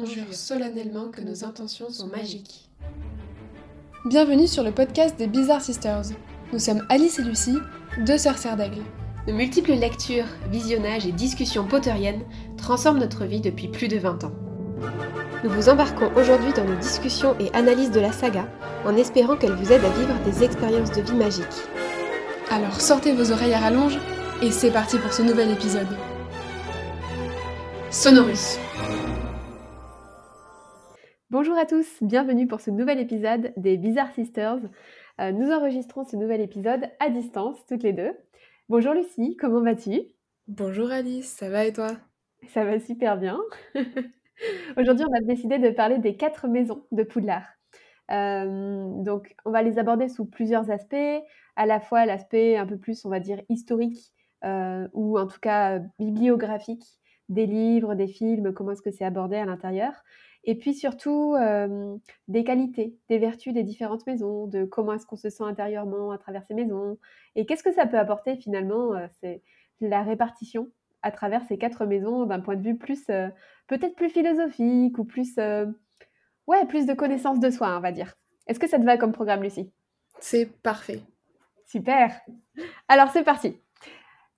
on jure solennellement que nos intentions sont magiques. Bienvenue sur le podcast des Bizarre Sisters. Nous sommes Alice et Lucie, deux sœurs serres d'aigle. De multiples lectures, visionnages et discussions potteriennes transforment notre vie depuis plus de 20 ans. Nous vous embarquons aujourd'hui dans nos discussions et analyses de la saga en espérant qu'elle vous aide à vivre des expériences de vie magiques. Alors sortez vos oreilles à rallonge et c'est parti pour ce nouvel épisode. Sonorus. Bonjour à tous, bienvenue pour ce nouvel épisode des Bizarre Sisters. Euh, nous enregistrons ce nouvel épisode à distance, toutes les deux. Bonjour Lucie, comment vas-tu? Bonjour Alice, ça va et toi? Ça va super bien. Aujourd'hui, on a décidé de parler des quatre maisons de Poudlard. Euh, donc, on va les aborder sous plusieurs aspects, à la fois l'aspect un peu plus, on va dire, historique, euh, ou en tout cas bibliographique, des livres, des films, comment est-ce que c'est abordé à l'intérieur, et puis surtout, des qualités, des vertus des différentes maisons, de comment est-ce qu'on se sent intérieurement à travers ces maisons. Et qu'est-ce que ça peut apporter finalement, c'est la répartition à travers ces quatre maisons d'un point de vue plus, peut-être plus philosophique ou plus, ouais, plus de connaissance de soi, on va dire. Est-ce que ça te va comme programme, Lucie? C'est parfait. Super. Alors c'est parti.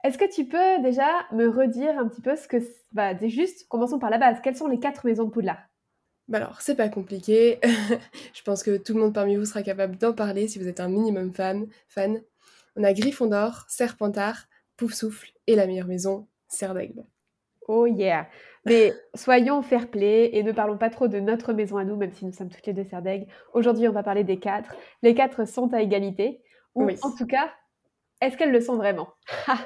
Est-ce que tu peux déjà me redire un petit peu ce que... Bah, juste, commençons par la base. Quelles sont les quatre maisons de Poudlard? Bah alors, c'est pas compliqué. je pense que tout le monde parmi vous sera capable d'en parler si vous êtes un minimum fan. fan. On a Gryffondor, Serpentard, Poufsouffle et la meilleure maison, Serre d'Aigle. Oh yeah Mais soyons fair play et ne parlons pas trop de notre maison à nous, même si nous sommes toutes les deux Serre d'Aigle. Aujourd'hui, on va parler des quatre. Les quatre sont à égalité. Ou en tout cas, est-ce qu'elles le sont vraiment?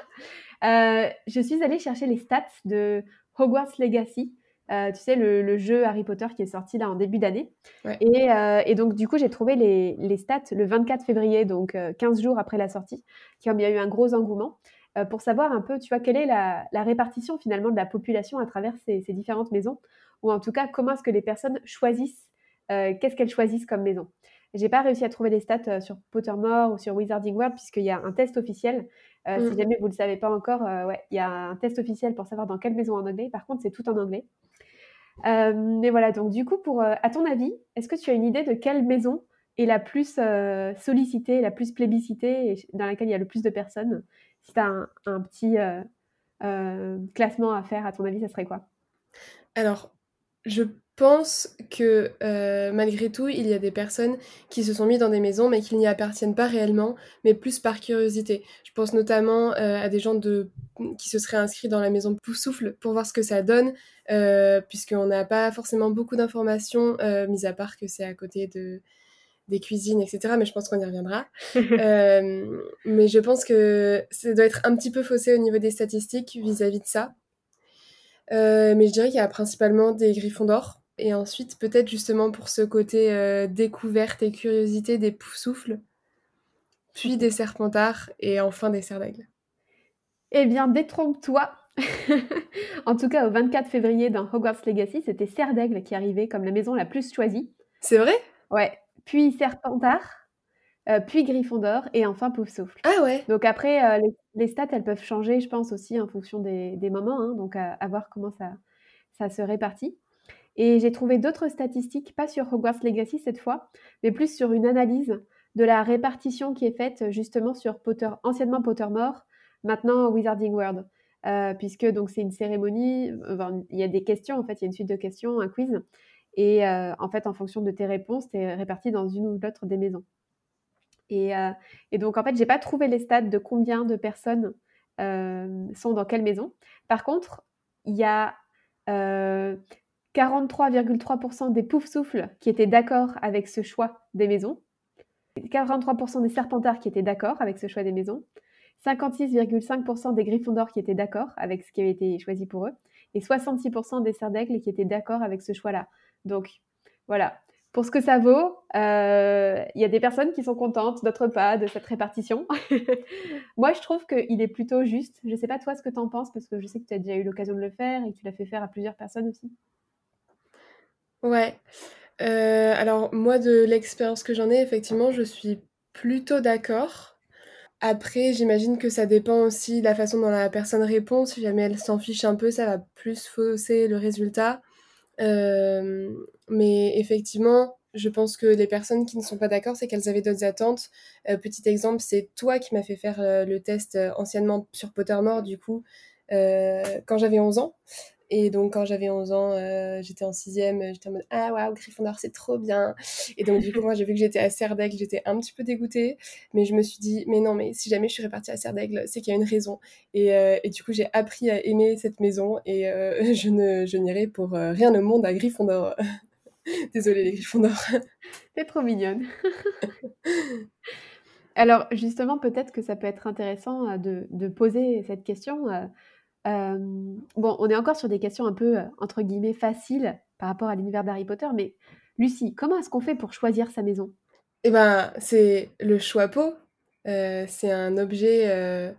Euh, Je suis allée chercher les stats de Hogwarts Legacy euh, tu sais, le, jeu Harry Potter qui est sorti là en début d'année. Euh, et, donc, du coup, j'ai trouvé les, stats le 24 février, donc 15 euh, jours après la sortie, comme il y a eu un gros engouement, pour savoir un peu, tu vois, quelle est la, répartition finalement de la population à travers ces, différentes maisons, ou en tout cas, comment est-ce que les personnes choisissent, qu'est-ce qu'elles choisissent comme maison. J'ai pas réussi à trouver les stats sur Pottermore ou sur Wizarding World, puisqu'il y a un test officiel. Si mmh. jamais vous ne le savez pas encore, ouais, il y a un test officiel pour savoir dans quelle maison en anglais. Par contre, c'est tout en anglais. Euh, mais voilà, donc du coup, euh, à ton avis, est-ce que tu as une idée de quelle maison est la plus euh, sollicitée, la plus plébiscitée, dans laquelle il y a le plus de personnes? Si tu as un, petit classement à faire, à ton avis, ça serait quoi? Alors, je pense que malgré tout, il y a des personnes qui se sont mises dans des maisons mais qui n'y appartiennent pas réellement, mais plus par curiosité. Je pense notamment à des gens de... qui se seraient inscrits dans la maison Poufsouffle pour voir ce que ça donne, puisqu'on n'a pas forcément beaucoup d'informations, mis à part que c'est à côté de des cuisines, etc. Mais je pense qu'on y reviendra. mais je pense que ça doit être un petit peu faussé au niveau des statistiques vis-à-vis -vis de ça. mais je dirais qu'il y a principalement des griffons d'or et ensuite, peut-être justement pour ce côté euh, découverte et curiosité des poufsouffles, puis des serpentards et enfin des cerfs d'aigle. Eh bien, détrompe-toi En tout cas, au 24 février dans Hogwarts Legacy, c'était cerf d'aigle qui arrivait comme la maison la plus choisie. C'est vrai? Ouais. Puis serpentard, euh, puis Gryffondor et enfin Poufsouffle. Ah ouais Donc après, euh, les, stats, elles peuvent changer, je pense, aussi en fonction des, moments. Hein, donc à, à, voir comment ça, ça se répartit. Et j'ai trouvé d'autres statistiques, pas sur Hogwarts Legacy cette fois, mais plus sur une analyse de la répartition qui est faite justement sur Potter, anciennement Pottermore, maintenant Wizarding World. Euh, puisque donc c'est une cérémonie, il y a des questions en fait, il y a une suite de questions, un quiz, et euh, en fait en fonction de tes réponses, tu es réparti dans une ou l'autre des maisons. Et, euh, et, donc en fait, j'ai pas trouvé les stats de combien de personnes sont dans quelle maison. Par contre, il y a 43,3% des poufs-souffles qui étaient d'accord avec ce choix des maisons, 43% des serpentards qui étaient d'accord avec ce choix des maisons, 56,5% des griffons d'or qui étaient d'accord avec ce qui avait été choisi pour eux, et 66% des serres qui étaient d'accord avec ce choix-là. Donc voilà, pour ce que ça vaut, euh, il y a des personnes qui sont contentes, d'autres pas, de cette répartition. Moi, je trouve qu'il est plutôt juste. Je ne sais pas toi ce que tu en penses, parce que je sais que tu as déjà eu l'occasion de le faire et que tu l'as fait faire à plusieurs personnes aussi. Ouais. Euh, alors moi de l'expérience que j'en ai, effectivement, je suis plutôt d'accord. Après, j'imagine que ça dépend aussi de la façon dont la personne répond. Si jamais elle s'en fiche un peu, ça va plus fausser le résultat. mais effectivement, je pense que les personnes qui ne sont pas d'accord, c'est qu'elles avaient d'autres attentes. petit exemple, c'est toi qui m'as fait faire le test anciennement sur Pottermore, du coup, quand j'avais 11 ans. Et donc, quand j'avais 11 ans, euh, j'étais en sixième, j'étais en mode Ah, waouh, Gryffondor, c'est trop bien. Et donc, du coup, moi, j'ai vu que j'étais à Serdaigle, j'étais un petit peu dégoûtée. Mais je me suis dit Mais non, mais si jamais je suis répartie à Serdaigle, c'est qu'il y a une raison. Et, euh, et du coup, j'ai appris à aimer cette maison et euh, je, ne, je n'irai pour rien au monde à Gryffondor. Désolée, les Gryffondors. T'es trop mignonne. Alors, justement, peut-être que ça peut être intéressant de, de poser cette question bon, on est encore sur des questions un peu, entre guillemets, «faciles» par rapport à l'univers d'Harry Potter, mais Lucie, comment est-ce qu'on fait pour choisir sa maison? Eh ben, c'est le chapeau. c'est un objet,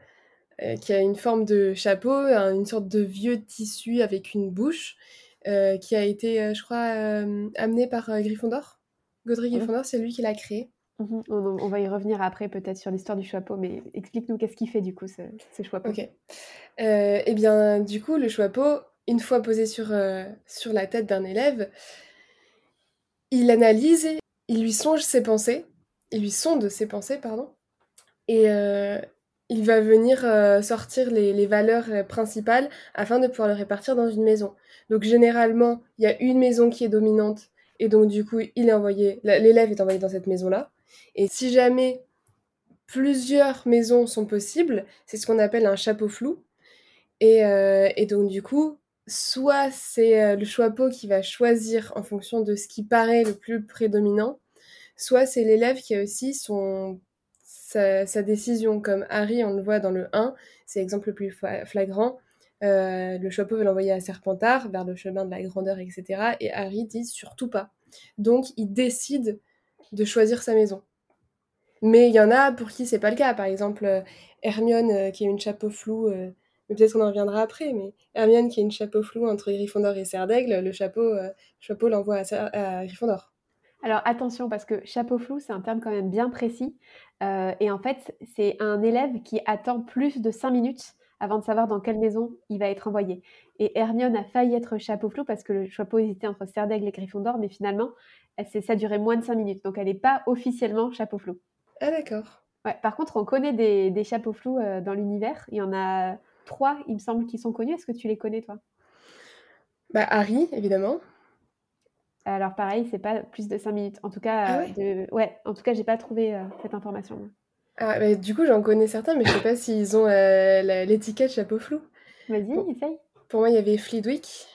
qui a une forme de chapeau, une sorte de vieux tissu avec une bouche, qui a été, je crois, amené par, Gryffondor. Godric mmh. Gryffondor, c'est lui qui l'a créé. Mmh on, va y revenir après peut-être sur l'histoire du chapeau, mais explique-nous qu'est-ce qui fait du coup ce, ce chapeau. Ok. Euh, eh bien, du coup, le chapeau, une fois posé sur, euh, sur la tête d'un élève, il analyse, il lui songe ses pensées, il lui sonde ses pensées, pardon, et euh, il va venir sortir les, les, valeurs principales afin de pouvoir le répartir dans une maison. Donc généralement, il y a une maison qui est dominante, et donc du coup, il est envoyé, l'élève est envoyé dans cette maison-là. Et si jamais plusieurs maisons sont possibles, c'est ce qu'on appelle un chapeau flou. Et, euh, donc du coup, soit c'est euh, le chapeau qui va choisir en fonction de ce qui paraît le plus prédominant, soit c'est l'élève qui a aussi son, sa, décision, comme Harry, on le voit dans le 1, c'est l'exemple le plus flagrant. Euh, le chapeau veut l'envoyer à Serpentard, vers le chemin de la grandeur, etc. Et Harry dit surtout pas. Donc il décide de choisir sa maison. Mais il y en a pour qui c'est pas le cas. Par exemple, euh, Hermione euh, qui a une chapeau flou, euh, mais peut-être qu'on en reviendra après, mais Hermione qui a une chapeau flou entre Gryffondor et Serdaigle, le chapeau, chapeau l'envoie à, Gryffondor. Alors attention, parce que chapeau flou, c'est un terme quand même bien précis. et en fait, c'est un élève qui attend plus de 5 minutes avant de savoir dans quelle maison il va être envoyé. Et Hermione a failli être chapeau flou parce que le chapeau hésitait entre Serdaigle et Gryffondor, mais finalement, ça durait moins de 5 minutes. Donc elle n'est pas officiellement chapeau flou. Ah d'accord. Ouais, par contre, on connaît des, chapeaux flous euh, dans l'univers. Il y en a trois, il me semble, qui sont connus. Est-ce que tu les connais, toi? Bah Harry, évidemment. Alors pareil, c'est pas plus de 5 minutes. En tout cas, ah ouais, ouais, en tout cas, j'ai pas trouvé euh, cette information. Ah, bah, du coup, j'en connais certains, mais je sais pas s'ils ont euh, l'étiquette chapeau flou. Vas-y, essaye. Pour moi, il y avait Flitwick.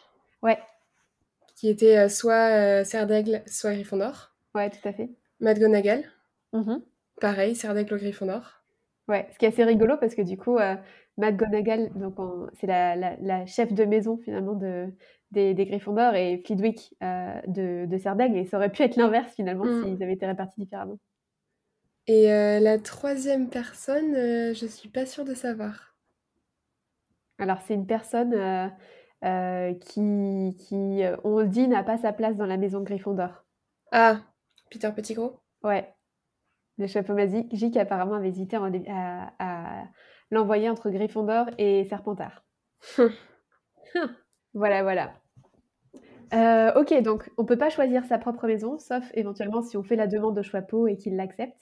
Ouais. Qui était soit Serdaigle, soit Gryffondor. Ouais, tout à fait. McGonagall. Mmh Pareil, le Gryffondor. Ouais, ce qui est assez rigolo parce que du coup, euh, McGonagall, donc c'est la, chef de maison finalement de, des, des Gryffondors et Flitwick euh, de, de Serdaigle, et ça aurait pu être l'inverse finalement mm. s'ils avaient été répartis différemment. Et euh, la troisième personne, je suis pas sûre de savoir. Alors c'est une personne qui, qui on le dit, n'a pas sa place dans la maison Gryffondor. Ah, Peter Pettigrew? Ouais, le chapeau magique apparemment avait hésité à, l'envoyer entre Gryffondor et Serpentard. voilà, voilà. Euh, ok, donc on peut pas choisir sa propre maison, sauf éventuellement si on fait la demande au chapeau et qu'il l'accepte.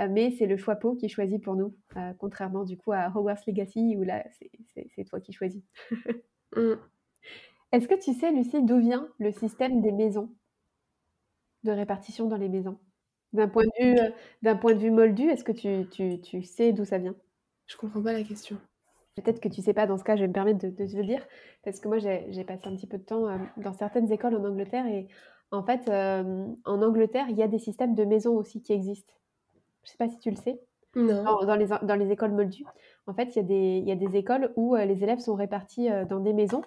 Euh, mais c'est le chapeau qui choisit pour nous, euh, contrairement du coup à Hogwarts Legacy où là c'est toi qui choisis. Mm. Est-ce que tu sais, Lucie, d'où vient le système des maisons, de répartition dans les maisons? D'un point de vue, euh, d'un point de vue moldu, est-ce que tu tu tu sais d'où ça vient? Je comprends pas la question. Peut-être que tu sais pas, dans ce cas, je vais me permettre de de te le dire, parce que moi j'ai passé un petit peu de temps, euh, dans certaines écoles en Angleterre et en fait, en Angleterre, il y a des systèmes de maisons aussi qui existent. Je sais pas si tu le sais? Non. Dans les dans les écoles moldues, en fait, il y a des il y a des écoles où, euh, les élèves sont répartis, dans des maisons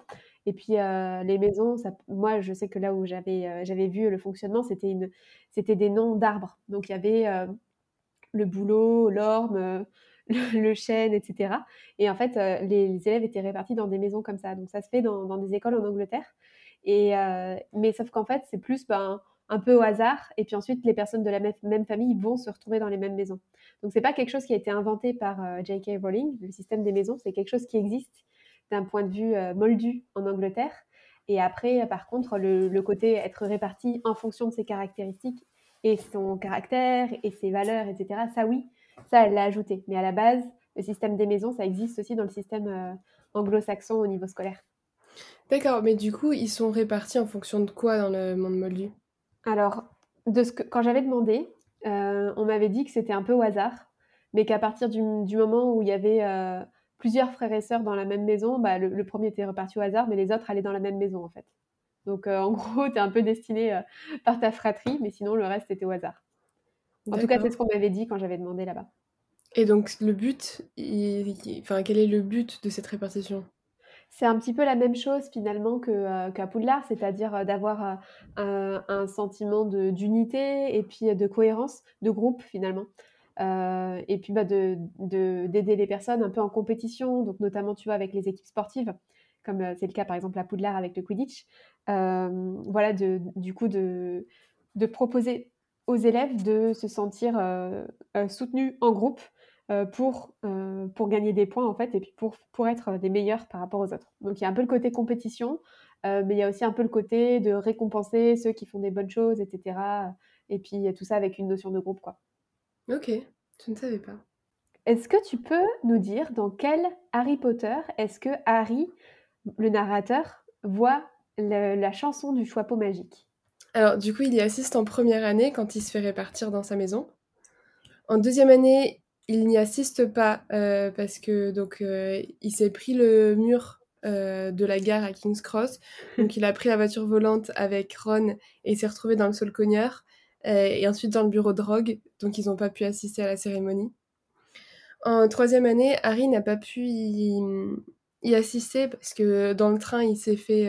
et puis euh, les maisons, ça, moi je sais que là où j'avais euh, j'avais vu le fonctionnement, c'était des noms d'arbres. Donc il y avait euh, le bouleau, l'orme, le, chêne, etc. Et en fait, les, élèves étaient répartis dans des maisons comme ça. Donc ça se fait dans, dans des écoles en Angleterre. Et mais sauf qu'en fait, c'est plus ben, un peu au hasard. Et puis ensuite, les personnes de la même, famille vont se retrouver dans les mêmes maisons. Donc c'est pas quelque chose qui a été inventé par J.K. Rowling. Le système des maisons, c'est quelque chose qui existe d'un point de vue euh, moldu en Angleterre. Et après, par contre, le, côté être réparti en fonction de ses caractéristiques et son caractère et ses valeurs, etc., ça oui, ça, elle l'a ajouté. Mais à la base, le système des maisons, ça existe aussi dans le système euh, anglo-saxon au niveau scolaire. D'accord, mais du coup, ils sont répartis en fonction de quoi dans le monde moldu? Alors, de ce que, quand j'avais demandé, euh, on m'avait dit que c'était un peu au hasard, mais qu'à partir du, moment où il y avait euh, plusieurs frères et sœurs dans la même maison, bah, le, premier était reparti au hasard, mais les autres allaient dans la même maison en fait. Donc en gros, tu es un peu destiné par ta fratrie, mais sinon le reste était au hasard. En tout cas, c'est ce qu'on m'avait dit quand j'avais demandé là-bas. Et donc, le but, enfin, quel est le but de cette répartition? C'est un petit peu la même chose finalement que, euh, qu'à Poudlard, c'est-à-dire euh, d'avoir euh, un, sentiment d'unité et puis de cohérence de groupe finalement. et puis bah, de, d'aider les personnes un peu en compétition, donc notamment tu vois avec les équipes sportives, comme c'est le cas par exemple à Poudlard avec le Quidditch. voilà, du coup de, de proposer aux élèves de se sentir euh, euh, soutenus en groupe euh, pour, pour gagner des points en fait et puis pour, pour être des meilleurs par rapport aux autres. Donc il y a un peu le côté compétition, mais il y a aussi un peu le côté de récompenser ceux qui font des bonnes choses, etc. Et puis tout ça avec une notion de groupe quoi. Ok, je ne savais pas. Est-ce que tu peux nous dire dans quel Harry Potter est-ce que Harry, le narrateur, voit la chanson du choix magique? Alors, du coup, il y assiste en première année quand il se fait répartir dans sa maison. En deuxième année, il n'y assiste pas euh, parce que donc euh, il s'est pris le mur euh, de la gare à King's Cross. Donc, il a pris la voiture volante avec Ron et s'est retrouvé dans le sol cogneur et ensuite dans le bureau de drogue. Donc, ils n'ont pas pu assister à la cérémonie. En troisième année, Harry n'a pas pu y, y, assister parce que dans le train, il s'est fait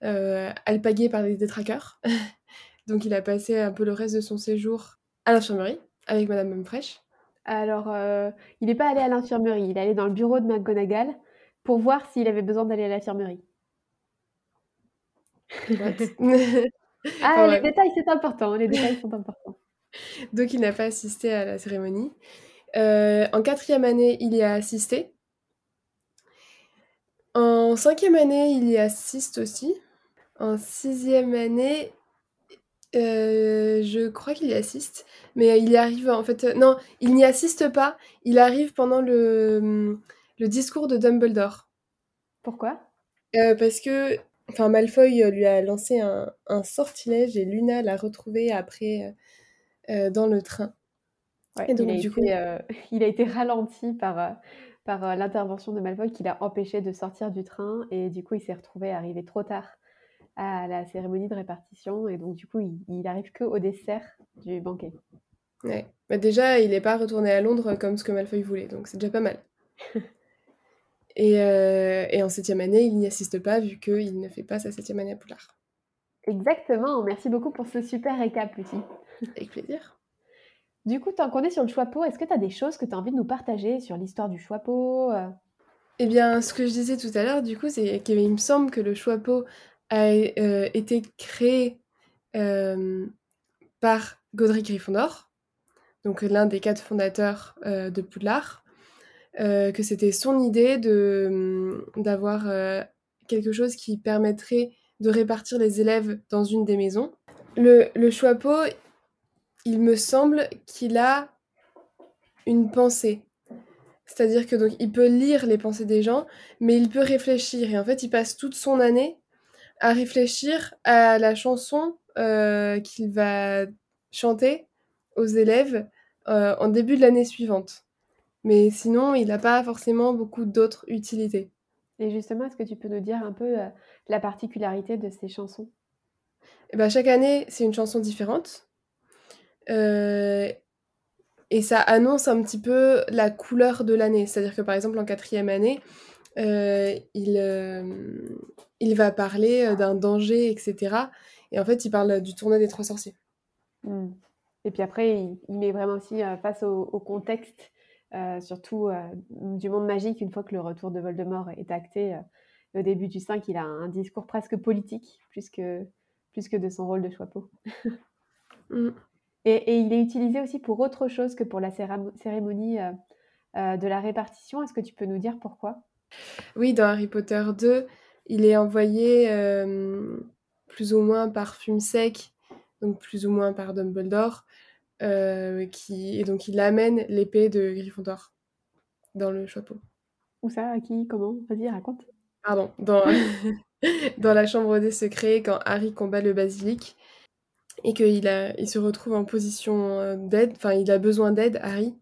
alpagué par des détraqueurs. Donc il a passé un peu le reste de son séjour à l'infirmerie avec Madame Mumfresh. Alors, euh, il n'est pas allé à l'infirmerie, il est allé dans le bureau de McGonagall pour voir s'il avait besoin d'aller à l'infirmerie. ah, les détails, c'est important, les détails sont importants. Donc il n'a pas assisté à la cérémonie. Euh, en quatrième année, il y a assisté. En cinquième année, il y assiste aussi. En sixième année, euh, je crois qu'il y assiste, mais il y arrive en fait. Euh, non, il n'y assiste pas. Il arrive pendant le, le discours de Dumbledore. Pourquoi? Euh, Parce que, enfin, Malfoy lui a lancé un, un sortilège et Luna l'a retrouvé après dans le train. et donc, il, a du été, coup... il a été ralenti par, par l'intervention de Malfoy qui l'a empêché de sortir du train et du coup, il s'est retrouvé arrivé trop tard à la cérémonie de répartition. Et donc, du coup, il, il arrive que au dessert du banquet. Ouais. Bah déjà, il n'est pas retourné à Londres comme ce que Malfoy voulait, donc c'est déjà pas mal. et, euh, et, en septième année, il n'y assiste pas vu qu'il ne fait pas sa septième année à Poulard. Exactement, merci beaucoup pour ce super récap, Lucie. Avec plaisir. Du coup, tant qu'on est sur le choix est-ce que tu as des choses que tu as envie de nous partager sur l'histoire du choix euh? Eh bien, ce que je disais tout à l'heure, du coup, c'est qu'il me semble que le choix a euh, été créé euh, par Godric Gryffondor, donc l'un des quatre fondateurs euh, de Poudlard, que c'était son idée de d'avoir quelque chose qui permettrait de répartir les élèves dans une des maisons. Le, le il me semble qu'il a une pensée. C'est-à-dire que donc il peut lire les pensées des gens, mais il peut réfléchir. Et en fait, il passe toute son année à réfléchir à la chanson euh, qu'il va chanter aux élèves euh, en début de l'année suivante. Mais sinon, il n'a pas forcément beaucoup d'autres utilités. Et justement, est-ce que tu peux nous dire un peu euh, la particularité de ces chansons? Et eh ben, Chaque année, c'est une chanson différente. et ça annonce un petit peu la couleur de l'année. C'est-à-dire que par exemple, en quatrième année, il, il va parler euh, d'un danger, etc. Et en fait, il parle du tournoi des trois sorciers. Hmm. Et puis après, il, met vraiment aussi euh, face au, contexte, euh, surtout du monde magique, une fois que le retour de Voldemort est acté. au début du 5, il a un discours presque politique, plus que, plus que de son rôle de choix hmm. et, et, il est utilisé aussi pour autre chose que pour la cérémonie de la répartition. Est-ce que tu peux nous dire pourquoi? Oui, dans Harry Potter 2, il est envoyé plus ou moins par Fumsec, donc plus ou moins par Dumbledore, qui, et donc il amène l'épée de Gryffondor dans le chapeau. Où ça À qui Comment Vas-y, raconte. Pardon, dans, dans la chambre des secrets, quand Harry combat le basilic, et qu'il il se retrouve en position d'aide, enfin il a besoin d'aide, Harry,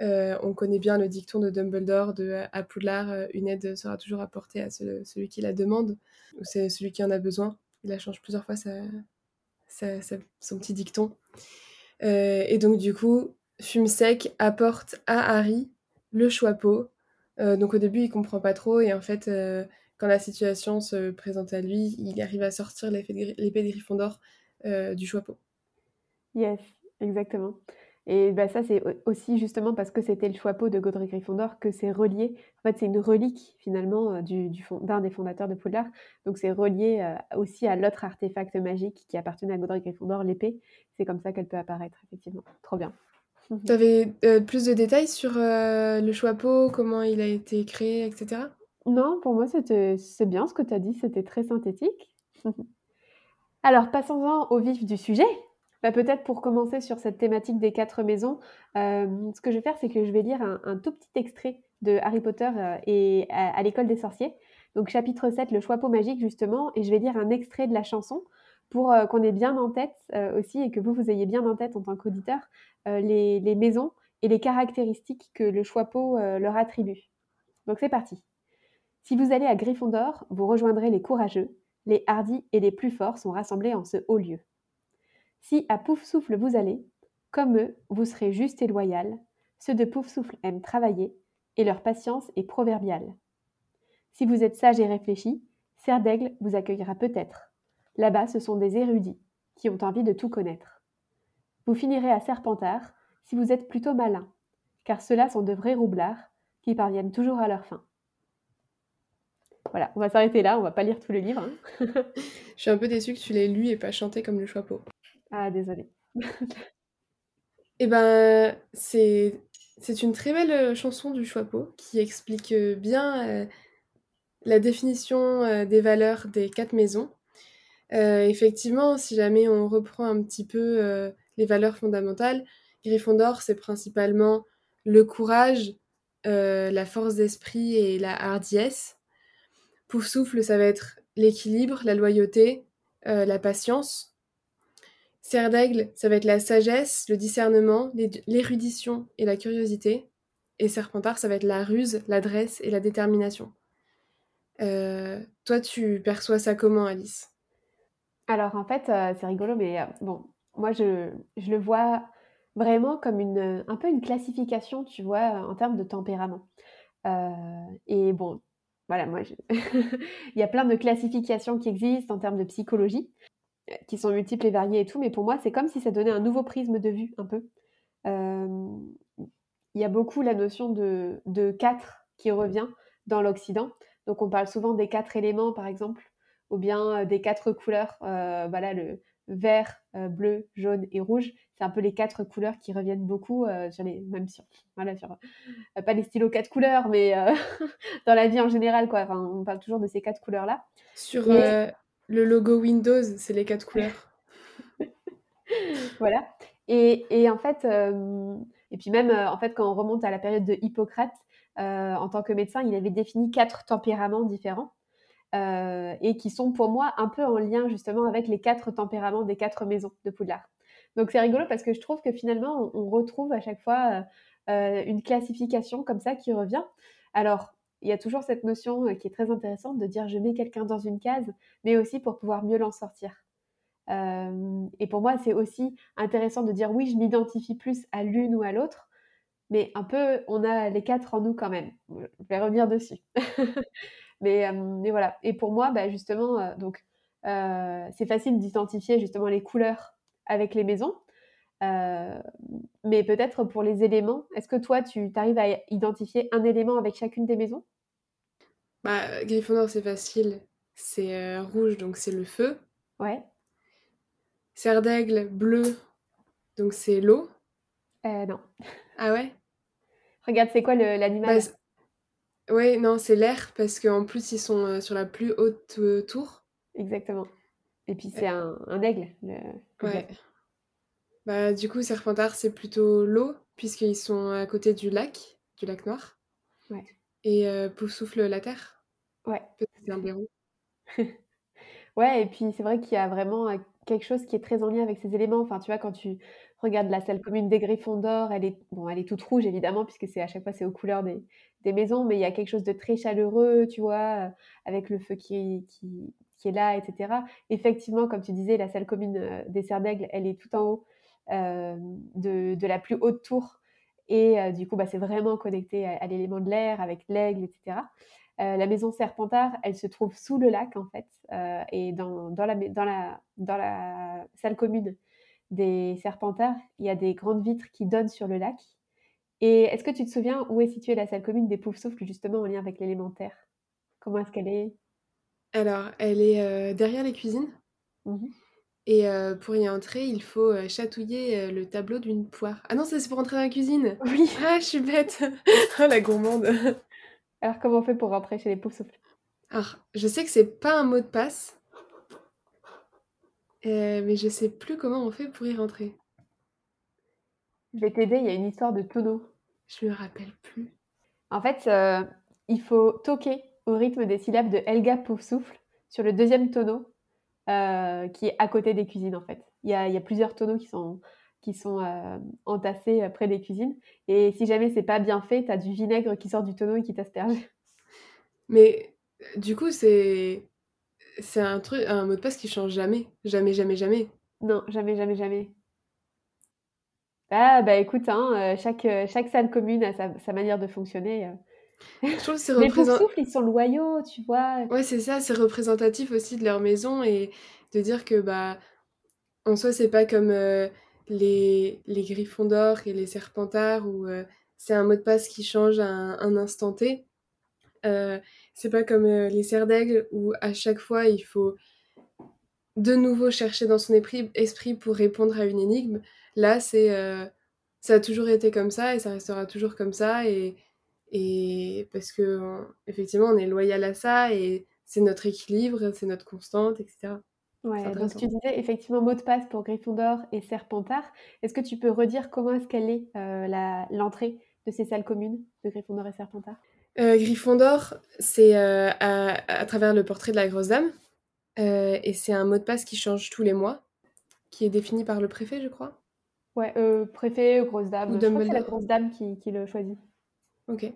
euh, on connaît bien le dicton de Dumbledore de à Poudlard, euh, une aide sera toujours apportée à celui qui la demande, ou c'est celui qui en a besoin. Il a changé plusieurs fois son petit dicton. Euh, et donc du coup, Fumsec apporte à Harry le choixpeau. donc au début, il comprend pas trop, et en fait, quand la situation se présente à lui, il arrive à sortir l'épée de Gryffondor du choixpeau. Yes, exactement. Et bah, ça, c'est aussi justement parce que c'était le choixpeau de Godric Gryffondor que c'est relié. En fait, c'est une relique finalement euh, du, d'un des fondateurs de Poudlard. Donc, c'est relié euh, aussi à l'autre artefact magique qui appartenait à Godric Gryffondor, l'épée. C'est comme ça qu'elle peut apparaître, effectivement. Trop bien. Tu avais euh, plus de détails sur le choixpeau, comment il a été créé, etc. Non, pour moi, c'était, c'est bien ce que tu as dit. C'était très synthétique. Alors, passons-en au vif du sujet. Bah, peut-être pour commencer sur cette thématique des quatre maisons, euh, ce que je vais faire, c'est que je vais lire un, tout petit extrait de Harry Potter euh, et à, l'école des sorciers. Donc chapitre 7, le choix magique justement, et je vais lire un extrait de la chanson pour euh, qu'on ait bien en tête aussi et que vous, vous ayez bien en tête en tant qu'auditeur les, maisons et les caractéristiques que le choix leur attribue. Donc c'est parti. Si vous allez à Gryffondor, vous rejoindrez les courageux, les hardis et les plus forts sont rassemblés en ce haut lieu. Si à Pouf-Souffle vous allez, comme eux, vous serez juste et loyal. Ceux de Pouf-Souffle aiment travailler, et leur patience est proverbiale. Si vous êtes sage et réfléchi, Serre d'Aigle vous accueillera peut-être. Là-bas, ce sont des érudits, qui ont envie de tout connaître. Vous finirez à Serpentard, si vous êtes plutôt malin, car ceux-là sont de vrais roublards, qui parviennent toujours à leur fin. Voilà, on va s'arrêter là, on va pas lire tout le livre. Hein. Je suis un peu déçue que tu l'aies lu et pas chanté comme le chapeau. Ah, désolée. Eh ben, c'est c'est une très belle euh, chanson du Choixpeau qui explique euh, bien euh, la définition des valeurs des quatre maisons. effectivement, si jamais on reprend un petit peu les valeurs fondamentales, Gryffondor, c'est principalement le courage, la force d'esprit et la hardiesse. Poufsouffle, ça va être l'équilibre, la loyauté, la patience. Serre d'aigle, ça va être la sagesse, le discernement, l'érudition et la curiosité. Et serpentard, ça va être la ruse, l'adresse et la détermination. Euh, toi, tu perçois ça comment, Alice? Alors, en fait, euh, c'est rigolo, mais euh, bon, moi, je, le vois vraiment comme une, un peu une classification, tu vois, en termes de tempérament. et bon, voilà, moi, il y a plein de classifications qui existent en termes de psychologie qui sont multiples et variés et tout, mais pour moi, c'est comme si ça donnait un nouveau prisme de vue, un peu. Il y a beaucoup la notion de, de quatre qui revient dans l'Occident. Donc, on parle souvent des quatre éléments, par exemple, ou bien des quatre couleurs. voilà, le vert, bleu, jaune et rouge. C'est un peu les quatre couleurs qui reviennent beaucoup sur les, même sur, voilà, sur pas les stylos quatre couleurs, mais dans la vie en général, quoi. on parle toujours de ces quatre couleurs-là. Sur, le logo Windows, c'est les quatre couleurs. voilà. Et, et, en fait, euh, et puis même euh, en fait, quand on remonte à la période de Hippocrate, euh, en tant que médecin, il avait défini quatre tempéraments différents et qui sont pour moi un peu en lien justement avec les quatre tempéraments des quatre maisons de Poudlard. Donc c'est rigolo parce que je trouve que finalement, on, on retrouve à chaque fois une classification comme ça qui revient. Alors, il y a toujours cette notion euh, qui est très intéressante de dire je mets quelqu'un dans une case, mais aussi pour pouvoir mieux l'en sortir. Euh, et pour moi, c'est aussi intéressant de dire oui, je m'identifie plus à l'une ou à l'autre, mais un peu, on a les quatre en nous quand même. Je vais revenir dessus. mais, euh, mais, voilà. Et pour moi, bah, justement, donc, c'est facile d'identifier justement les couleurs avec les maisons. Mais peut-être pour les éléments, est-ce que toi, tu arrives à identifier un élément avec chacune des maisons? Bah, Gryffondor, c'est facile. C'est euh, rouge, donc c'est le feu. Ouais. Serre d'aigle, bleu, donc c'est l'eau. Euh, non. Ah ouais? Regarde, c'est quoi l'animal? Bah, Ouais, non, c'est l'air parce qu'en plus, ils sont, sur la plus haute, tour. Exactement et puis c'est un un aigle, le Ouais. Bah, du coup, Serpentard, c'est plutôt l'eau puisqu'ils sont à côté du lac, du lac Noir. Ouais. Et Poufsouffle, la terre. Ouais. C'est un blaireau. Ouais et puis c'est vrai qu'il y a vraiment, quelque chose qui est très en lien avec ces éléments. Enfin, tu vois, quand tu regardes la salle commune des Gryffondor, elle est bon, elle est toute rouge évidemment puisque c'est à chaque fois, c'est aux couleurs des des maisons, mais il y a quelque chose de très chaleureux, tu vois? avec le feu qui qui qui est là et cetera. Effectivement, comme tu disais, la salle commune, des Serres d'Aigle, elle est tout en haut, de de la plus haute tour et du coup, bah, c'est vraiment connecté à à l'élément de l'air avec l'aigle et cetera. Euh, la maison Serpentard, elle se trouve sous le lac en fait, euh, et dans, dans, la, dans, la, dans la salle commune des Serpentards, il y a des grandes vitres qui donnent sur le lac. Et est-ce que tu te souviens où est située la salle commune des Poufsouffles, justement en lien avec l'élémentaire? Comment est-ce qu'elle est? Alors, elle est euh, derrière les cuisines. Mmh et pour y entrer, il faut chatouiller le tableau d'une poire. Ah non, ça c'est pour entrer dans la cuisine Oui Ah, je suis bête Oh la gourmande alors, comment on fait pour rentrer chez les Poufsouffles Alors, je sais que c'est pas un mot de passe. Euh, mais je sais plus comment on fait pour y rentrer. Je vais t'aider, il y a une histoire de tonneau. Je me rappelle plus. En fait, euh, il faut toquer au rythme des syllabes de Helga Poufsouffle sur le deuxième tonneau, euh, qui est à côté des cuisines en fait. Il y a, il y a plusieurs tonneaux qui sont qui sont euh, entassés euh, près des cuisines. Et si jamais c'est pas bien fait, tu as du vinaigre qui sort du tonneau et qui t'asperge. Mais du coup, c'est c'est un truc, un mot de passe qui change jamais, jamais, jamais, jamais. Non, jamais, jamais, jamais. Ah bah écoute, hein, chaque, chaque salle commune a sa, manière de fonctionner. Je trouve que c'est ils sont loyaux, tu vois. Ouais, c'est ça, c'est représentatif aussi de leur maison et de dire que bah en soi c'est pas comme les, les griffons d'or et les serpentards où euh, c'est un mot de passe qui change à un, instant T. Euh, c'est pas comme euh, les serres d'aigle où à chaque fois il faut de nouveau chercher dans son esprit pour répondre à une énigme. Là, c'est ça a toujours été comme ça et ça restera toujours comme ça et, et parce que effectivement on est loyal à ça et c'est notre équilibre, c'est notre constante, etc. Ouais, donc tu disais effectivement mot de passe pour Gryffondor et Serpentard. Est-ce que tu peux redire comment est-ce qu'elle est, euh, l'entrée de ces salles communes de Gryffondor et Serpentard? Euh, Gryffondor, c'est euh, à, travers le portrait de la grosse dame. et c'est un mot de passe qui change tous les mois, qui est défini par le préfet, je crois. Ouais, préfet, grosse dame. Ou je crois que c'est la grosse dame qui, qui le choisit. Ok.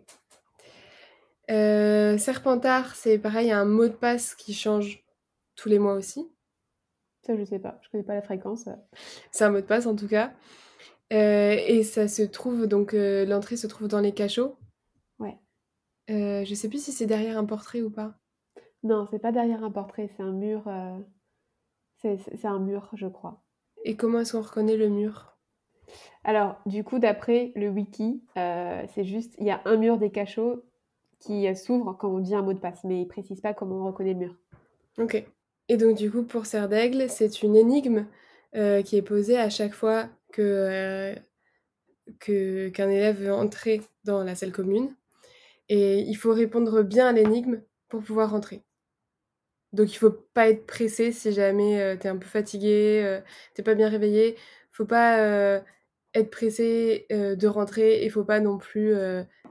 Serpentard, c'est pareil, un mot de passe qui change tous les mois aussi. Ça, je sais pas. Je connais pas la fréquence. C'est un mot de passe en tout cas. Euh, et ça se trouve, donc euh, l'entrée se trouve dans les cachots. Ouais. Euh, je sais plus si c'est derrière un portrait ou pas. Non, c'est pas derrière un portrait, c'est un mur. C'est un mur, je crois. Et comment est-ce qu'on reconnaît le mur? Alors, du coup, d'après le wiki, c'est juste, il y a un mur des cachots qui s'ouvre quand on dit un mot de passe, mais il précise pas comment on reconnaît le mur. Ok. Et donc du coup, pour Serre d'Aigle, c'est une énigme euh, qui est posée à chaque fois que, euh, qu'un élève veut entrer dans la salle commune. Et il faut répondre bien à l'énigme pour pouvoir rentrer. Donc il faut pas être pressé si jamais euh, tu es un peu fatigué, t'es pas bien réveillé. Faut pas être pressé de rentrer et faut pas non plus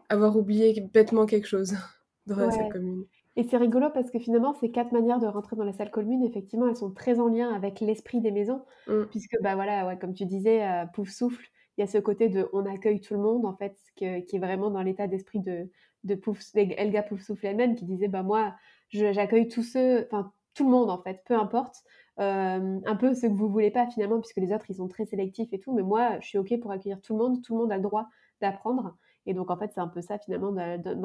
avoir oublié bêtement quelque chose dans la salle commune. Et c'est rigolo parce que finalement, ces quatre manières de rentrer dans la salle commune, effectivement, elles sont très en lien avec l'esprit des maisons, mmh. puisque, bah voilà, ouais, comme tu disais, euh, Pouf Souffle, il y a ce côté de on accueille tout le monde, en fait, qui est vraiment dans l'état d'esprit de, de Pouf, Elga Pouf Souffle elle-même, qui disait, bah moi, j'accueille tous ceux, enfin, tout le monde, en fait, peu importe, euh, un peu ce que vous voulez pas, finalement, puisque les autres, ils sont très sélectifs et tout, mais moi, je suis OK pour accueillir tout le monde, tout le monde a le droit d'apprendre. Et donc, en fait, c'est un peu ça, finalement,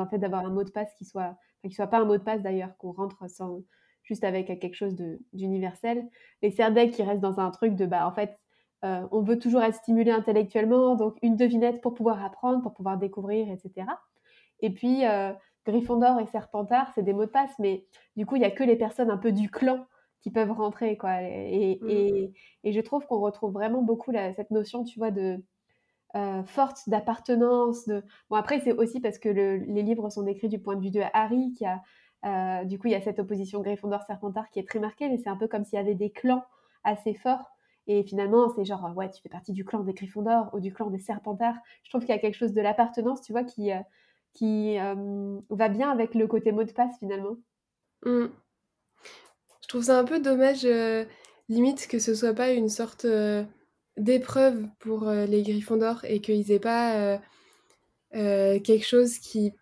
fait d'avoir un mot de passe qui soit qui soit pas un mot de passe d'ailleurs, qu'on rentre sans, juste avec quelque chose d'universel. Les Serdeg qui restent dans un truc de, bah, en fait, euh, on veut toujours être stimulé intellectuellement, donc une devinette pour pouvoir apprendre, pour pouvoir découvrir, etc. Et puis, euh, Gryffondor et Serpentard, c'est des mots de passe, mais du coup, il n'y a que les personnes un peu du clan qui peuvent rentrer, quoi. Et, et, mmh. et je trouve qu'on retrouve vraiment beaucoup cette notion, tu vois, de forte d'appartenance. De... Bon, après, c'est aussi parce que les livres sont décrits du point de vue de Harry, qui a, du coup, il y a cette opposition Gryffondor-Serpentard qui est très marquée, mais c'est un peu comme s'il y avait des clans assez forts. Et finalement, c'est genre, ouais, tu fais partie du clan des Gryffondor ou du clan des Serpentards. Je trouve qu'il y a quelque chose de l'appartenance, tu vois, qui, qui va bien avec le côté mot de passe finalement. Mmh. Je trouve ça un peu dommage, limite, que ce soit pas une sorte d'épreuve pour les Gryffondors et qu'ils aient pas quelque chose qui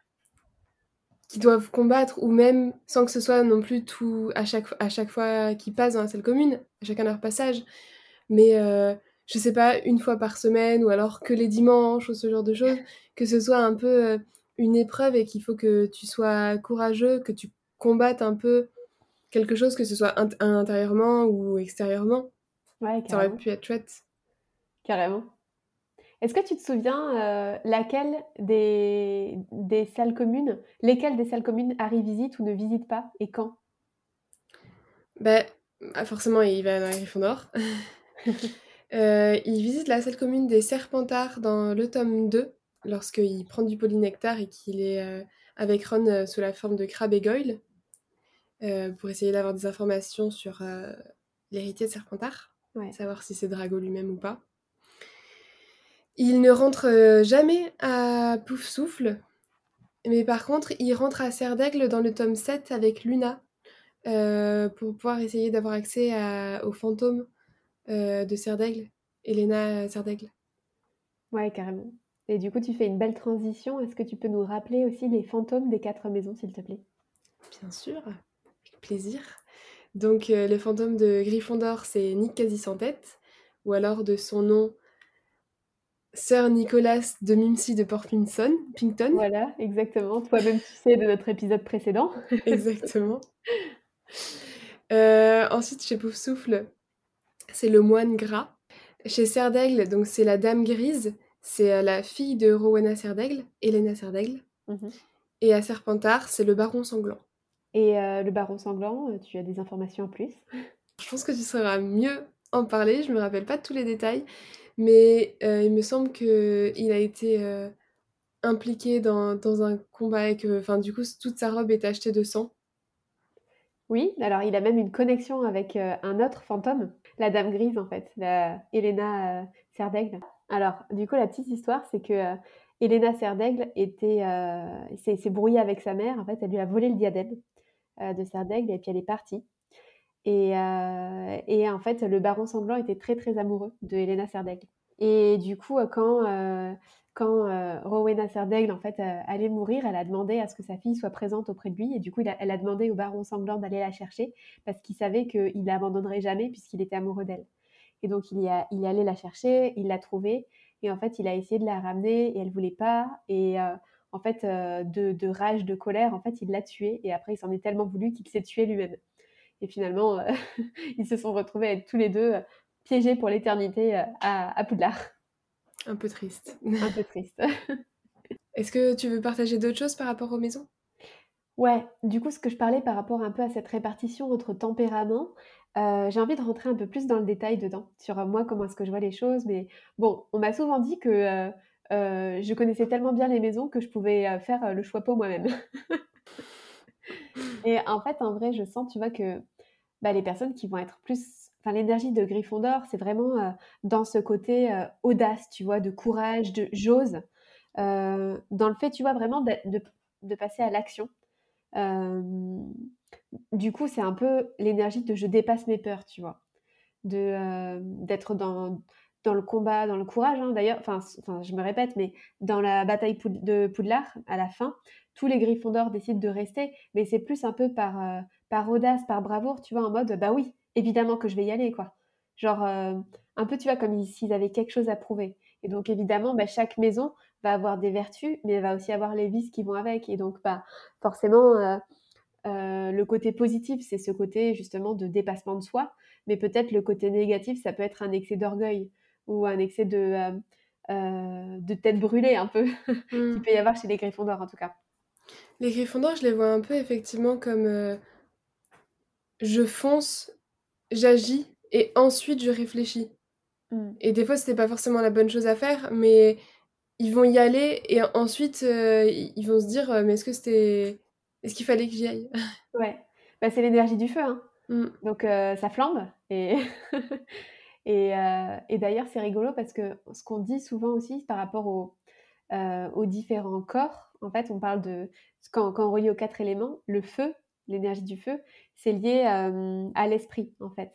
qui doivent combattre ou même sans que ce soit non plus tout à chaque, à chaque fois qu'ils passent dans la salle commune, à chacun leur passage. Mais je sais pas, une fois par semaine ou alors que les dimanches ou ce genre de choses, que ce soit un peu une épreuve et qu'il faut que tu sois courageux, que tu combattes un peu quelque chose, que ce soit intérieurement ou extérieurement. Ouais, Ça aurait pu être chouette. Carrément. Est-ce que tu te souviens euh, laquelle des, des salles communes, lesquelles des salles communes Harry visite ou ne visite pas et quand? Ben, forcément, il va dans Gryffondor. euh, il visite la salle commune des Serpentards dans le tome 2 lorsqu'il prend du polynectar et qu'il est euh, avec Ron euh, sous la forme de Crabbe et Goyle euh, pour essayer d'avoir des informations sur l'héritier de Serpentard, savoir si c'est Drago lui-même ou pas. Il ne rentre jamais à Pouf Souffle, mais par contre, il rentre à Serdaigle dans le tome 7 avec Luna pour pouvoir essayer d'avoir accès aux fantômes de Serdaigle, Elena Serdaigle. Ouais, carrément. Et du coup, tu fais une belle transition. Est-ce que tu peux nous rappeler aussi les fantômes des quatre maisons, s'il te plaît? Bien sûr, plaisir. Donc, euh, le fantôme de Gryffondor, c'est Nick quasi sans tête, ou alors de son nom, Sir Nicolas de Mimsy de Porpington. Pinkton. Voilà, exactement. Toi-même, tu sais de notre épisode précédent. exactement. Euh, ensuite, chez Poufsouffle, c'est le moine gras. Chez Serdaigle, donc c'est la dame grise. C'est la fille de Rowena Serdaigle, Elena Serdaigle. Mmh et à Serpentard, c'est le baron sanglant. Et le baron sanglant, tu as des informations en plus? Je pense que tu sauras mieux en parler, je me rappelle pas tous les détails, mais il me semble qu'il a été impliqué dans, dans, un combat et que enfin, du coup toute sa robe est achetée de sang. Oui, alors il a même une connexion avec un autre fantôme, la Dame Grise en fait, la Elena Serdaigle. Alors, du coup, la petite histoire, c'est que euh, Elena Serdaigle était, euh, s'est brouillée avec sa mère. En fait, elle lui a volé le diadème euh, de Serdaigle et puis elle est partie. Et, et, en fait, le baron sanglant était très très amoureux de Elena Serdaigle. Et du coup, quand, quand Rowena Serdaigle en fait allait mourir, elle a demandé à ce que sa fille soit présente auprès de lui. Et du coup, elle a demandé au baron sanglant d'aller la chercher parce qu'il savait qu'il l'abandonnerait jamais puisqu'il était amoureux d'elle. Et donc, il, y a, il est allé la chercher, il l'a trouvée. Et en fait, il a essayé de la ramener et elle voulait pas. Et euh, en fait, euh, de, rage, de colère, en fait, il l'a tuée. Et après, il s'en est tellement voulu qu'il s'est tué lui-même. Et finalement, euh, ils se sont retrouvés à être tous les deux piégés pour l'éternité à, à Poudlard. Un peu triste. Un peu triste. Est-ce que tu veux partager d'autres choses par rapport aux maisons? Ouais, du coup, ce que je parlais par rapport un peu à cette répartition entre tempéraments, j'ai envie de rentrer un peu plus dans le détail dedans, sur, moi, comment est-ce que je vois les choses. Mais bon, on m'a souvent dit que, je connaissais tellement bien les maisons que je pouvais, faire, le choix pour moi-même. Et en fait, en vrai, je sens, tu vois, que, bah, les personnes qui vont être plus enfin, l'énergie de Gryffondor, c'est vraiment, dans ce côté, audace, tu vois? De courage, de «j'ose», dans le fait, tu vois, vraiment de de passer à l'action. Du coup, c'est un peu l'énergie de je dépasse mes peurs, tu vois? De, euh, d'être dans dans le combat, dans le courage, hein, d'ailleurs, enfin je me répète, mais dans la bataille de Poudlard, à la fin, tous les Gryffondors décident de rester, mais c'est plus un peu par, euh, par audace, par bravoure, tu vois? En mode: «Bah oui, évidemment que je vais y aller», quoi. Genre, euh, un peu, tu vois, comme s'ils avaient quelque chose à prouver et donc évidemment, bah, chaque maison va avoir des vertus, mais elle va aussi avoir les vices qui vont avec et donc, bah, forcément, euh, le côté positif, c'est ce côté justement de dépassement de soi, mais peut-être le côté négatif, ça peut être un excès d'orgueil ou un excès de, euh, euh, de tête brûlée un peu, qui mmh. peut y avoir chez les Gryffondors en tout cas. Les Gryffondors, je les vois un peu effectivement comme je fonce, j'agis et ensuite je réfléchis. Mmh. Et des fois, c'était pas forcément la bonne chose à faire, mais ils vont y aller et ensuite, ils vont se dire, «Mais est-ce que c'était est-ce qu'il fallait que j'y aille?» Ouais, bah, c'est l'énergie du feu, hein. Mmh. Donc ça flambe et et et d'ailleurs, c'est rigolo parce que ce qu'on dit souvent aussi par rapport aux, aux différents corps, en fait, on parle de quand quand on relie aux 4 éléments, le feu, l'énergie du feu, c'est lié, à l'esprit, en fait.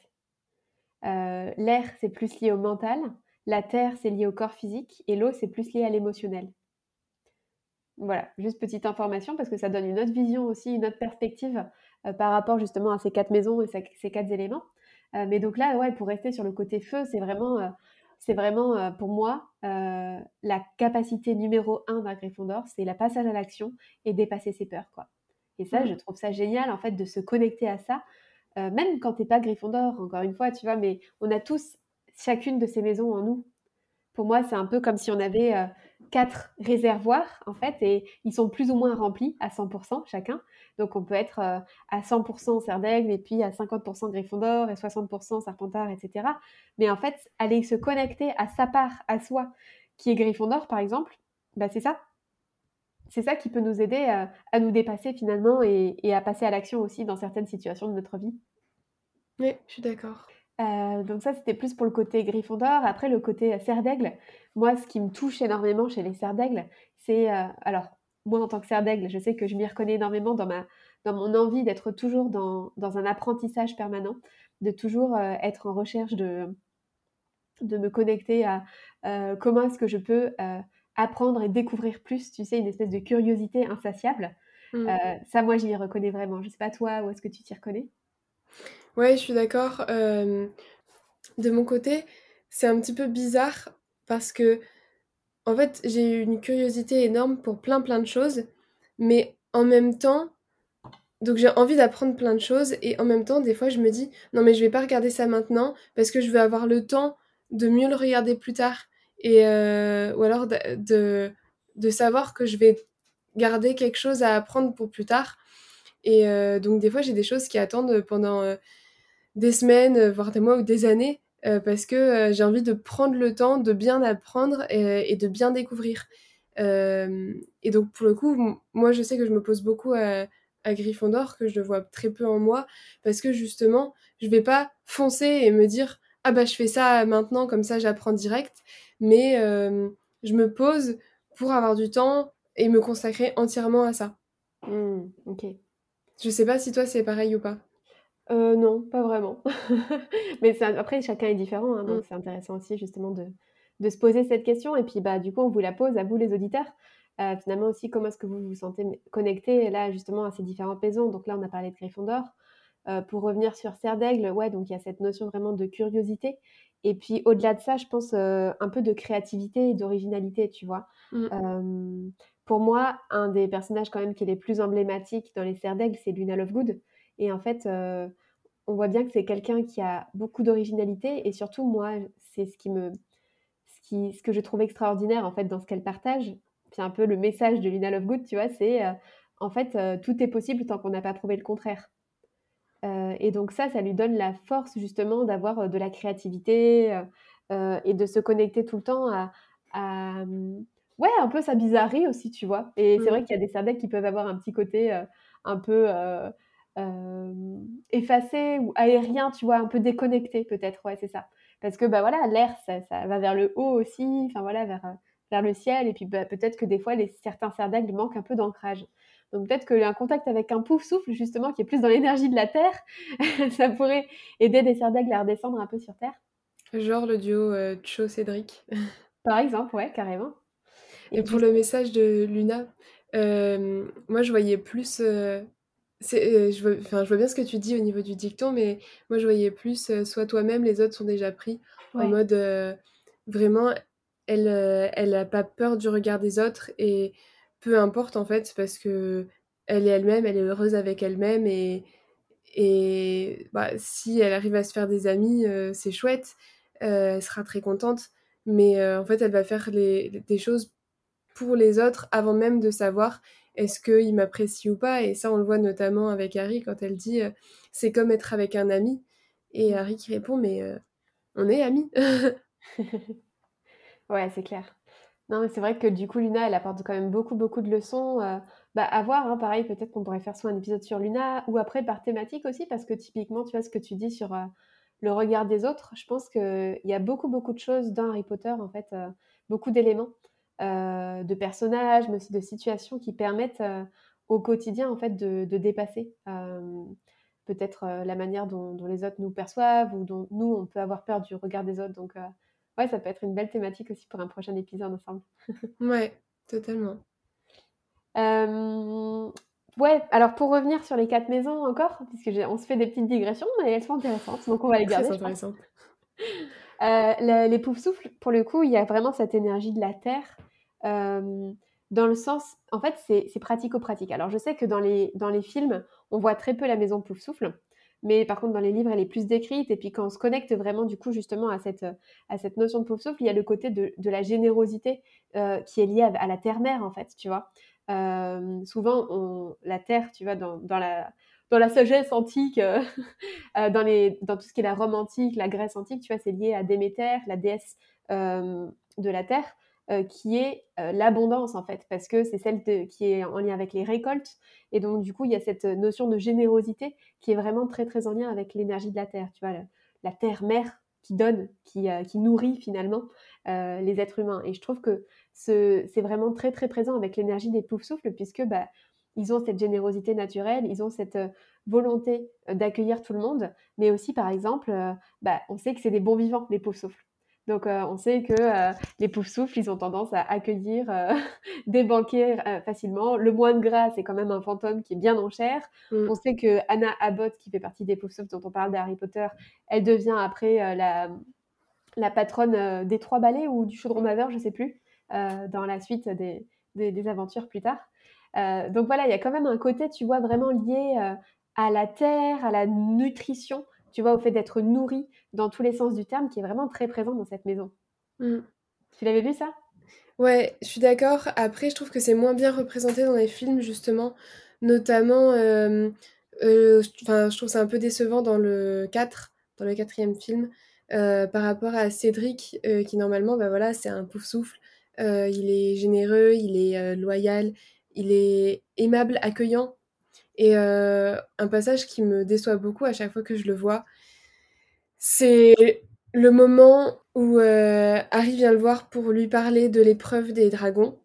l'air, c'est plus lié au mental, la terre, c'est lié au corps physique et l'eau, c'est plus lié à l'émotionnel. Voilà, juste petite information parce que ça donne une autre vision aussi, une autre perspective, par rapport justement à ces 4 maisons et ces 4 éléments. Mais donc là, ouais, pour rester sur le côté feu, c'est vraiment, c'est vraiment, pour moi, la capacité numéro 1 d'un Gryffondor, c'est la passage à l'action et dépasser ses peurs, quoi. Et ça, mmh. je trouve ça génial, en fait, de se connecter à ça, même quand tu es pas Gryffondor, encore une fois, tu vois? Mais on a tous chacune de ces maisons en nous. Pour moi, c'est un peu comme si on avait, quatre réservoirs en fait et ils sont plus ou moins remplis à 100% chacun. Donc on peut être à 100% Serdaigle et puis à 50% Gryffondor et 60% Serpentard, etc. Mais en fait, aller se connecter à sa part, à soi, qui est Gryffondor par exemple, bah c'est ça. C'est ça qui peut nous aider à, nous dépasser finalement et à passer à l'action aussi dans certaines situations de notre vie. Oui, je suis d'accord. Euh, donc ça, c'était plus pour le côté Gryffondor. Après, le côté euh, Serre d'Aigle, moi, ce qui me touche énormément chez les Serres d'Aigle, c'est... Euh, alors, moi, en tant que Serre d'Aigle, je sais que je m'y reconnais énormément dans, ma, dans mon envie d'être toujours dans, dans, un apprentissage permanent, de toujours être en recherche de, de me connecter à comment est-ce que je peux apprendre et découvrir plus, tu sais, une espèce de curiosité insatiable. Mmh. ça, moi, j'y reconnais vraiment. Je sais pas toi, où est-ce que tu t'y reconnais? Ouais, je suis d'accord. de mon côté, c'est un petit peu bizarre parce que, en fait, j'ai eu une curiosité énorme pour plein plein de choses, mais en même temps, donc j'ai envie d'apprendre plein de choses et en même temps, des fois, je me dis non mais je vais pas regarder ça maintenant parce que je veux avoir le temps de mieux le regarder plus tard et ou alors de, de savoir que je vais garder quelque chose à apprendre pour plus tard. Et donc des fois, j'ai des choses qui attendent pendant des semaines, euh, voire des mois ou des années, euh, parce que euh, j'ai envie de prendre le temps de bien apprendre et, de bien découvrir. et donc pour le coup, moi je sais que je me pose beaucoup à, à Gryffondor, que je le vois très peu en moi, parce que justement, je vais pas foncer et me dire ah bah je fais ça maintenant, comme ça j'apprends direct, mais je me pose pour avoir du temps et me consacrer entièrement à ça. Mmh, ok. Je sais pas si toi c'est pareil ou pas. Euh, non, pas vraiment. Mais après chacun est différent, hein, donc mmh. c'est intéressant aussi justement de de se poser cette question et puis, bah, du coup, on vous la pose à vous les auditeurs. Euh, finalement aussi, comment est-ce que vous vous sentez connecté là justement à ces différentes maisons? Donc là, on a parlé de Gryffondor. Euh, pour revenir sur Serre d'Aigle, ouais, donc il y a cette notion vraiment de curiosité et puis au-delà de ça, je pense, un peu de créativité et d'originalité, tu vois? Mmh. pour moi, un des personnages quand même qui est les plus emblématiques dans les Serre d'Aigle, c'est Luna Lovegood. Et en fait, euh, on voit bien que c'est quelqu'un qui a beaucoup d'originalité et surtout, moi, c'est ce qui me, ce, qui, ce que je trouve extraordinaire en fait dans ce qu'elle partage. C'est un peu le message de Lina Lovegood, tu vois, c'est euh, en fait euh, tout est possible tant qu'on n'a pas prouvé le contraire. et donc ça, ça lui donne la force justement d'avoir de la créativité et de se connecter tout le temps à, ouais, un peu sa bizarrerie aussi, tu vois. Et c'est mmh. vrai qu'il y a des cerveaux qui peuvent avoir un petit côté un peu euh, effacé ou aérien, tu vois, un peu déconnecté peut-être, ouais, c'est ça. Parce que bah voilà, l'air, ça, ça, va vers le haut aussi, enfin voilà, vers, euh, vers le ciel, et puis bah, peut-être que des fois, les, certains cerfs d'aigle manquent un peu d'ancrage. Donc peut-être qu'un contact avec un pouf souffle, justement, qui est plus dans l'énergie de la Terre, ça pourrait aider des cerfs d'aigle à redescendre un peu sur Terre. Genre le duo euh, Cho-Cédric. Par exemple, ouais, carrément. Et, pour le message de Luna, euh, moi je voyais plus euh, je, vois, je vois bien ce que tu dis au niveau du dicton, mais moi je voyais plus euh, soit toi-même, les autres sont déjà pris. En mode euh, vraiment, elle, elle a pas peur du regard des autres et peu importe en fait, parce que elle est elle-même, elle est heureuse avec elle-même et, et bah, si elle arrive à se faire des amis, c'est chouette, elle sera très contente. Mais en fait, elle va faire les, des choses pour les autres avant même de savoir est-ce qu'il m'apprécie ou pas? Et ça, on le voit notamment avec Harry quand elle dit euh, c'est comme être avec un ami. Et Harry qui répond mais euh, on est amis. ouais, c'est clair. Non, mais c'est vrai que du coup, Luna, elle apporte quand même beaucoup, beaucoup de leçons. bah, à voir, hein, pareil, peut-être qu'on pourrait faire soit un épisode sur Luna ou après par thématique aussi, parce que typiquement, tu vois ce que tu dis sur le regard des autres. Je pense qu'il y a beaucoup, beaucoup de choses dans Harry Potter, en fait, beaucoup d'éléments, de personnages, mais aussi de situations qui permettent au quotidien, en fait, de, de dépasser peut-être la manière dont, les autres nous perçoivent ou dont nous, on peut avoir peur du regard des autres. Donc, ouais, ça peut être une belle thématique aussi pour un prochain épisode ensemble. ouais, totalement. ouais, alors pour revenir sur les quatre maisons encore, puisque on se fait des petites digressions, mais elles sont intéressantes, donc on va les garder. Très intéressantes. Euh, les poufs souffles, pour le coup, il y a vraiment cette énergie de la terre dans le sens, en fait, c'est pratico-pratique. Alors, je sais que dans les, dans les films, on voit très peu la maison pouf souffle, mais par contre, dans les livres, elle est plus décrite. Et puis, quand on se connecte vraiment, du coup, justement, à cette, à cette notion de pouf souffle, il y a le côté de, de la générosité euh, qui est liée à, la terre-mère, en fait, tu vois. Euh, souvent, la terre, tu vois, dans, dans la dans la sagesse antique, euh, dans, les, dans tout ce qui est la Rome antique, la Grèce antique, tu vois, c'est lié à Déméter, la déesse de la terre. Euh, qui est euh, l'abondance en fait, parce que c'est celle qui est en lien avec les récoltes. Et donc du coup, il y a cette notion de générosité qui est vraiment très très en lien avec l'énergie de la terre. Tu vois, la, terre-mère qui donne, qui, euh, qui nourrit finalement les êtres humains. Et je trouve que c'est vraiment très très présent avec l'énergie des poufs souffles, puisque bah, ils ont cette générosité naturelle, ils ont cette volonté d'accueillir tout le monde, mais aussi par exemple, bah, on sait que c'est des bons vivants, les poufs souffles. Donc, euh, on sait que euh, les poufs souffles, ils ont tendance à accueillir euh, des banquiers facilement. Le moine gras, c'est quand même un fantôme qui est bien en chair. Mm. On sait que Anna Abbott, qui fait partie des poufs souffles dont on parle d'Harry Potter, elle devient après la, la patronne des trois balais ou du chaudron maveur, je ne sais plus, dans la suite des, des, des aventures plus tard. Donc voilà, il y a quand même un côté, tu vois, vraiment lié à la terre, à la nutrition tu vois, au fait d'être nourri dans tous les sens du terme, qui est vraiment très présent dans cette maison. Mm. Tu l'avais vu ça? Ouais, je suis d'accord. Après, je trouve que c'est moins bien représenté dans les films, justement. Notamment, euh, euh, je trouve c'est un peu décevant dans le 4, dans le quatrième film, euh, par rapport à Cédric, qui normalement, bah voilà, c'est un pouf souffle. il est généreux, il est loyal, il est aimable, accueillant. Et euh, un passage qui me déçoit beaucoup à chaque fois que je le vois, c'est le moment où euh, Harry vient le voir pour lui parler de l'épreuve des dragons.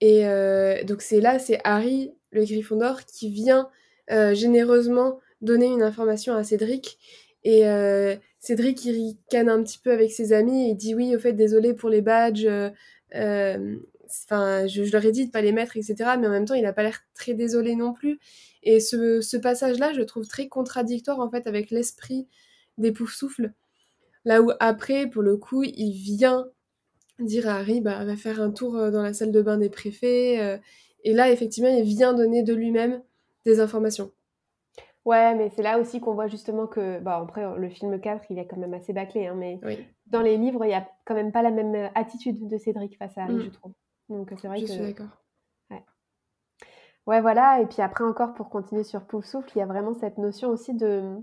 Et euh, donc c'est là, c'est Harry, le Gryffondor, qui vient généreusement donner une information à Cédric. Et Cédric, il ricane un petit peu avec ses amis et dit oui, au fait, désolé pour les badges. Enfin, je, leur ai dit de pas les mettre, etc. Mais en même temps, il n'a pas l'air très désolé non plus. Et ce, passage-là, je trouve très contradictoire en fait avec l'esprit des Poufsouffles. Là où après, pour le coup, il vient dire à Harry, bah, va faire un tour euh, dans la salle de bain des préfets. Euh, et là, effectivement, il vient donner de lui-même des informations. Ouais, mais c'est là aussi qu'on voit justement que, bah, après, le film 4, il est quand même assez bâclé, hein, mais dans les livres, il n'y a quand même pas la même euh, attitude de Cédric face à Harry, mm. je trouve. Donc c'est vrai je suis d'accord. Ouais. voilà. Et puis après encore, pour continuer sur Pouf Souffle, il y a vraiment cette notion aussi de...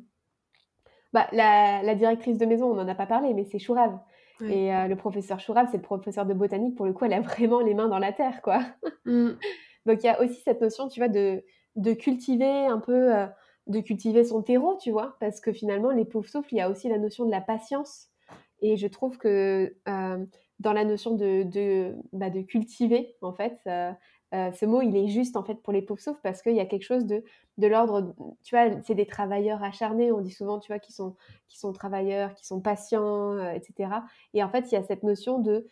Bah, la, directrice de maison, on n'en a pas parlé, mais c'est Chourave. Et euh, le professeur Chourave, c'est le professeur de botanique. Pour le coup, elle a vraiment les mains dans la terre, quoi. Mm. Donc il y a aussi cette notion, tu vois, de, de cultiver un peu, euh, de cultiver son terreau, tu vois, parce que finalement, les Pouf Souffle, il y a aussi la notion de la patience. Et je trouve que euh, dans la notion de, de, bah, de cultiver, en fait. Euh, euh, ce mot, il est juste en fait pour les pauvres sauf parce qu'il y a quelque chose de, de l'ordre, tu vois, c'est des travailleurs acharnés, on dit souvent, tu vois, qui sont, qui sont travailleurs, qui sont patients, euh, etc. Et en fait, il y a cette notion de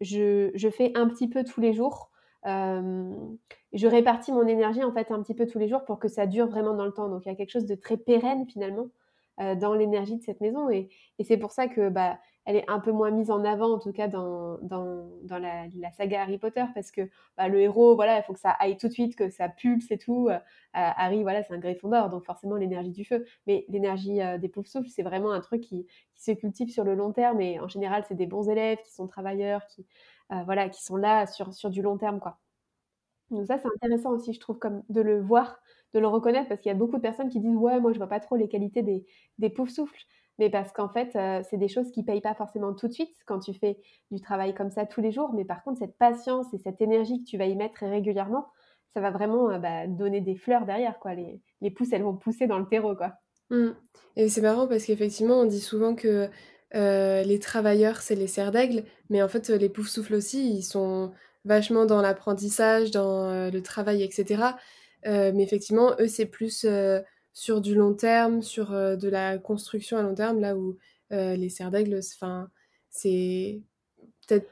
je, je, fais un petit peu tous les jours, je répartis mon énergie en fait un petit peu tous les jours pour que ça dure vraiment dans le temps. Donc il y a quelque chose de très pérenne finalement dans l'énergie de cette maison et, c'est pour ça que bah, elle est un peu moins mise en avant, en tout cas dans, dans, la, saga Harry Potter, parce que bah, le héros, voilà, il faut que ça aille tout de suite, que ça pulse et tout. Euh, Harry, voilà, c'est un Gryffondor, donc forcément l'énergie du feu. Mais l'énergie euh, des pauvres souffles, c'est vraiment un truc qui, se cultive sur le long terme, et en général, c'est des bons élèves qui sont travailleurs, qui, euh, voilà, qui sont là sur, sur du long terme, quoi. Donc ça, c'est intéressant aussi, je trouve, comme de le voir, de le reconnaître, parce qu'il y a beaucoup de personnes qui disent, ouais, moi, je vois pas trop les qualités des, des pauvres souffles. mais parce qu'en fait, c'est des choses qui payent pas forcément tout de suite quand tu fais du travail comme ça tous les jours. Mais par contre, cette patience et cette énergie que tu vas y mettre régulièrement, ça va vraiment bah, donner des fleurs derrière. Quoi. Les, les pousses, elles vont pousser dans le terreau. Quoi. Mmh. Et c'est marrant parce qu'effectivement, on dit souvent que les travailleurs, c'est les serres d'aigle, mais en fait, les poufs souffles aussi, ils sont vachement dans l'apprentissage, dans le travail, etc. mais effectivement, eux, c'est plus sur du long terme, sur de la construction à long terme, là où les serres d'aigle, c'est peut-être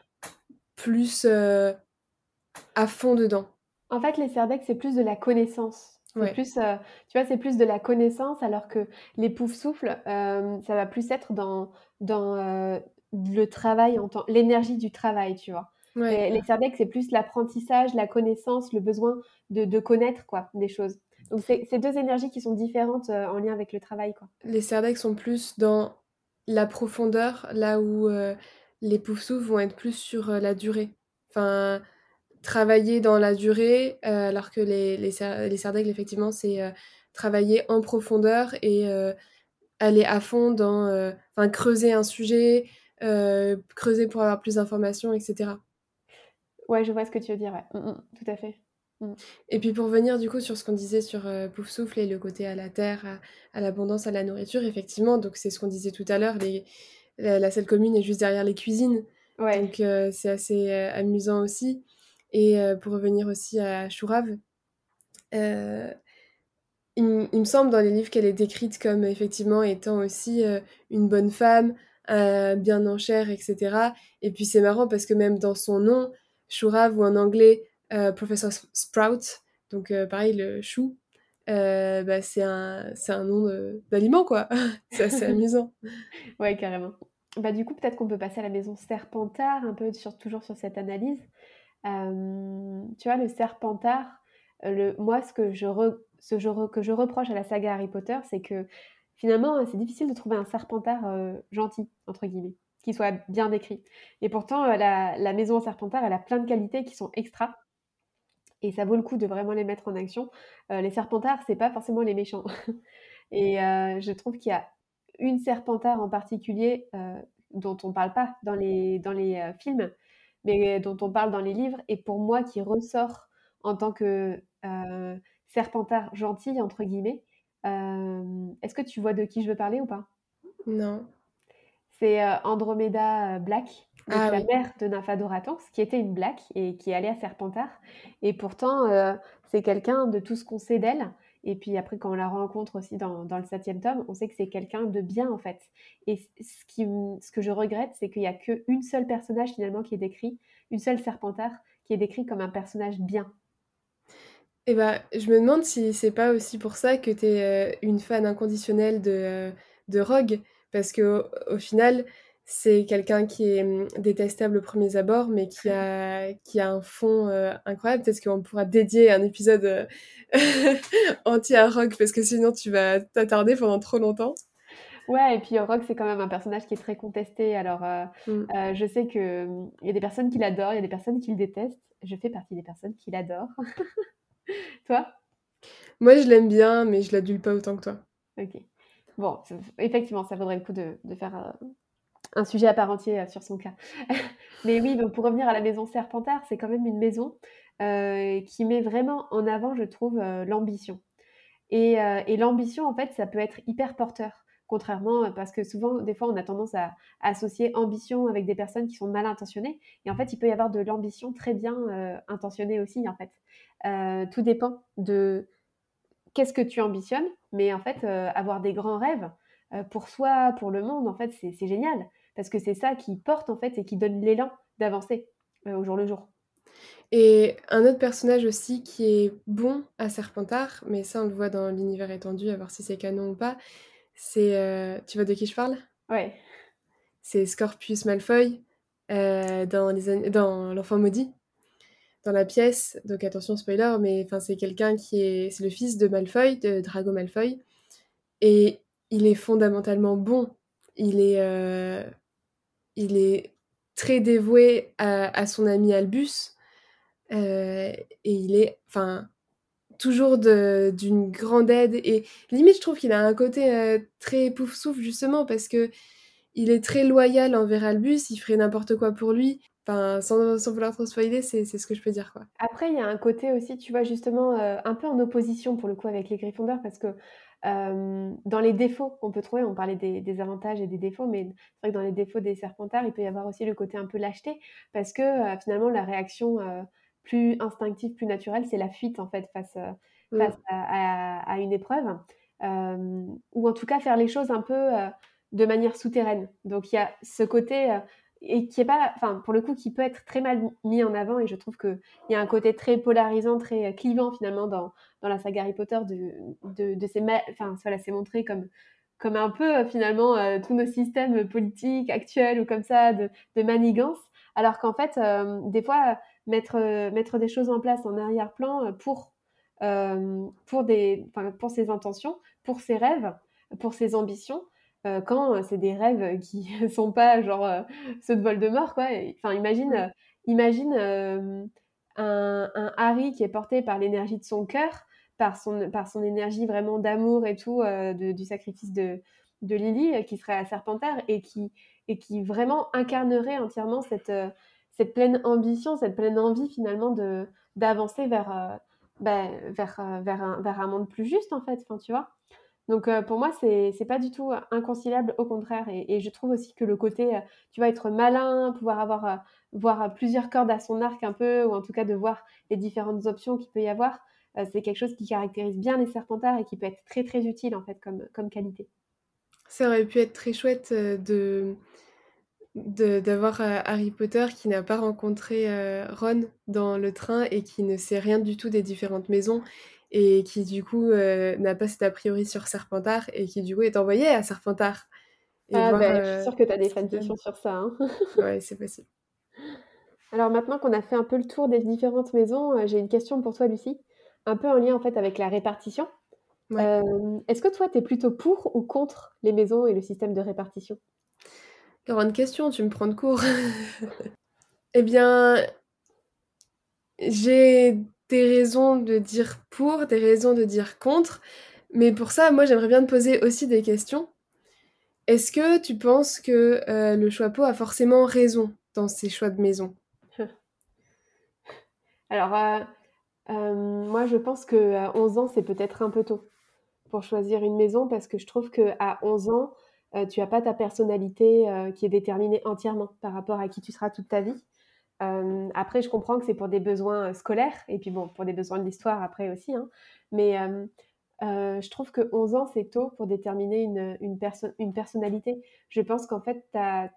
plus à fond dedans. En fait, les serres d'aigle, c'est plus de la connaissance. C'est plus, tu vois, c'est plus de la connaissance, alors que les poufs souffles, ça va plus être dans, dans le travail, en l'énergie du travail, tu vois. Les, les c'est plus l'apprentissage, la connaissance, le besoin de, de connaître quoi, des choses. Donc, c'est deux énergies qui sont différentes euh, en lien avec le travail. Quoi. Les Serdec sont plus dans la profondeur, là où euh, les Poufsous vont être plus sur euh, la durée. Enfin, travailler dans la durée, alors que les, les, les effectivement, c'est travailler en profondeur et aller à fond dans. Enfin, creuser un sujet, creuser pour avoir plus d'informations, etc. Ouais, je vois ce que tu veux dire, ouais. Mmh, mmh, tout à fait. Mmh. Et puis pour venir du coup sur ce qu'on disait sur Pouf Souffle et le côté à la terre, à, l'abondance, à la nourriture, effectivement, donc c'est ce qu'on disait tout à l'heure, la, la, salle commune est juste derrière les cuisines. Donc c'est assez amusant aussi. Et pour revenir aussi à Chourave, il, me semble dans les livres qu'elle est décrite comme effectivement étant aussi une bonne femme, bien en chair, etc. Et puis c'est marrant parce que même dans son nom, Chourave ou en anglais euh, Professor Sprout, donc euh, pareil, le chou, euh, bah, c'est un, un nom d'aliment, quoi. c'est assez amusant. Ouais, carrément. Bah, du coup, peut-être qu'on peut passer à la maison Serpentard, un peu toujours sur cette analyse. tu vois, le Serpentard, le, moi, ce, que je, ce que je reproche à la saga Harry Potter, c'est que finalement, c'est difficile de trouver un Serpentard gentil, entre guillemets, qui soit bien décrit. Et pourtant, la, la maison Serpentard, elle a plein de qualités qui sont extra et ça vaut le coup de vraiment les mettre en action. Euh, les serpentards, c'est pas forcément les méchants. et euh, je trouve qu'il y a une serpentard en particulier euh, dont on parle pas dans les, dans les films, mais dont on parle dans les livres, et pour moi qui ressort en tant que serpentard gentil, entre guillemets. Est-ce que tu vois de qui je veux parler ou pas? Non. C'est Andromeda Black ah la mère de Nymphadoratons, qui était une Black et qui est allée à Serpentard. Et pourtant, euh, c'est quelqu'un de tout ce qu'on sait d'elle. Et puis après, quand on la rencontre aussi dans, dans le septième tome, on sait que c'est quelqu'un de bien en fait. Et ce, qui, ce que je regrette, c'est qu'il n'y a qu'une seule personnage finalement qui est décrit, une seule Serpentard qui est décrit comme un personnage bien. Et eh ben, je me demande si c'est pas aussi pour ça que tu es euh, une fan inconditionnelle de, euh, de Rogue, parce que au final, c'est quelqu'un qui est hum, détestable au premier abord, mais qui a, qui a un fond euh, incroyable. Peut-être qu'on pourra dédier un épisode euh, entier à parce que sinon tu vas t'attarder pendant trop longtemps. Ouais, et puis Rogue, c'est quand même un personnage qui est très contesté. Alors, euh, mm. je sais qu'il hum, y a des personnes qui l'adorent, il y a des personnes qui le détestent. Je fais partie des personnes qui l'adorent. toi? Moi, je l'aime bien, mais je l'adule pas autant que toi. Ok. Bon, effectivement, ça vaudrait le coup de, faire un sujet à part entier euh, sur son cas. Mais oui, pour revenir à la maison Serpentard, c'est quand même une maison euh, qui met vraiment en avant, je trouve, euh, l'ambition. Et, l'ambition, en fait, ça peut être hyper porteur. Contrairement, parce que souvent, des fois, on a tendance à, associer ambition avec des personnes qui sont mal intentionnées. Et en fait, il peut y avoir de l'ambition très bien intentionnée aussi, en fait. tout dépend de qu'est-ce que tu ambitionnes, mais en fait, avoir des grands rêves, pour soi, pour le monde, en fait, c'est génial parce que c'est ça qui porte en fait et qui donne l'élan d'avancer euh, au jour le jour. Et un autre personnage aussi qui est bon à Serpentard, mais ça on le voit dans l'univers étendu, à voir si c'est canon ou pas, c'est... Euh, tu vois de qui je parle? Ouais. C'est Scorpius Malfoy euh, dans, les, dans L'Enfant Maudit, dans la pièce, donc attention spoiler, mais c'est quelqu'un qui est... C'est le fils de Malfoy, de Drago Malfoy, et il est fondamentalement bon. Il est il est très dévoué à, son ami Albus. Euh, et il est. Enfin, toujours d'une grande aide et limite je trouve qu'il a un côté, très pouf souffle justement parce que il est très loyal envers Albus, il ferait n'importe quoi pour lui. Enfin, sans sans vouloir trop spoiler, c'est ce que je peux dire, quoi. Après, il y a un côté aussi, tu vois, justement, heu, un peu en opposition pour le coup avec les Gryffondors parce que, hem, dans les défauts qu'on peut trouver, on parlait des des avantages et des défauts, mais c'est vrai que dans les défauts des Serpentards, il peut y avoir aussi le côté un peu lâcheté parce que, heu, finalement la réaction, plus instinctive, plus naturelle, c'est la fuite en fait face, heu, face à à à une épreuve. Ou en tout cas faire les choses un peu, de manière souterraine. Donc il y a ce côté, et qui est pas enfin, pour le coup, qui peut être très mal mis en avant et je trouve qu'il y a un côté très polarisant, très, heu, clivant finalement dans dans la saga Harry Potter de de de ces enfin, voilà, c'est montré comme comme un peu, heu, finalement, heu, tous nos systèmes politiques actuels ou comme ça de de manigance. Alors qu'en fait, des fois, mettre, mettre des choses en place en arrière-plan, pour, pour des pour ses intentions, pour ses rêves, pour ses ambitions, heu, quand, heu, c'est des rêves qui sont pas genre, heu, ceux de Voldemort quoi enfin imagine, imagine, un un Harry qui est porté par l'énergie de son cœur, par son par son énergie vraiment d'amour et tout, de du sacrifice de de Lily, qui serait à Serpentard et qui et qui vraiment incarnerait entièrement cette, cette pleine ambition, cette pleine envie finalement de d'avancer vers, bah, vers, vers un vers un monde plus juste en fait, enfin tu vois? Donc heu, pour moi, c'est c'est pas du tout, heu, inconciliable, au contraire et je trouve aussi que le côté, heu, tu vois, être malin, pouvoir avoir, voir, plusieurs cordes à son arc un peu ou en tout cas de voir les différentes options qu'il peut y avoir, c'est quelque chose qui caractérise bien les Serpentards et qui peut être très, très utile en fait comme, comme qualité. Ça aurait pu être très chouette, de d'avoir, Harry Potter qui n'a pas rencontré, Ron dans le train et qui ne sait rien du tout des différentes maisons et qui du coup, heu, n'a pas cet a priori sur Serpentard et qui du coup est envoyé à Serpentard et Ah voir, beh, je suis heu, sûre que tu as des fanfictions sur ça, hein. Ouais, c'est possible. Alors maintenant qu'on a fait un peu le tour des différentes maisons, heu, j'ai une question pour toi, Lucie, un peu en lien en fait avec la répartition. Ouais. Est-ce que toi, tu es plutôt pour ou contre les maisons et le système de répartition? Grande question, tu me prends de court. Eh bien j'ai des raisons de dire pour, des raisons de dire contre, mais pour ça, moi, j'aimerais bien te poser aussi des questions. Est-ce que tu penses que, heu, le Choixpeau a forcément raison dans ses choix de maison? Alors, heu, hem, moi je pense qu'à 11 ans, c'est peut-être un peu tôt pour choisir une maison parce que je trouve qu'à 11 ans, tu as pas ta personnalité, qui est déterminée entièrement par rapport à qui tu seras toute ta vie. Hem, après je comprends que c'est pour des besoins, heu, scolaires et puis bon, pour des besoins de l'histoire après aussi, hein, mais heu, je trouve que 11 ans, c'est tôt pour déterminer une, une une personnalité. Je pense qu'en fait ta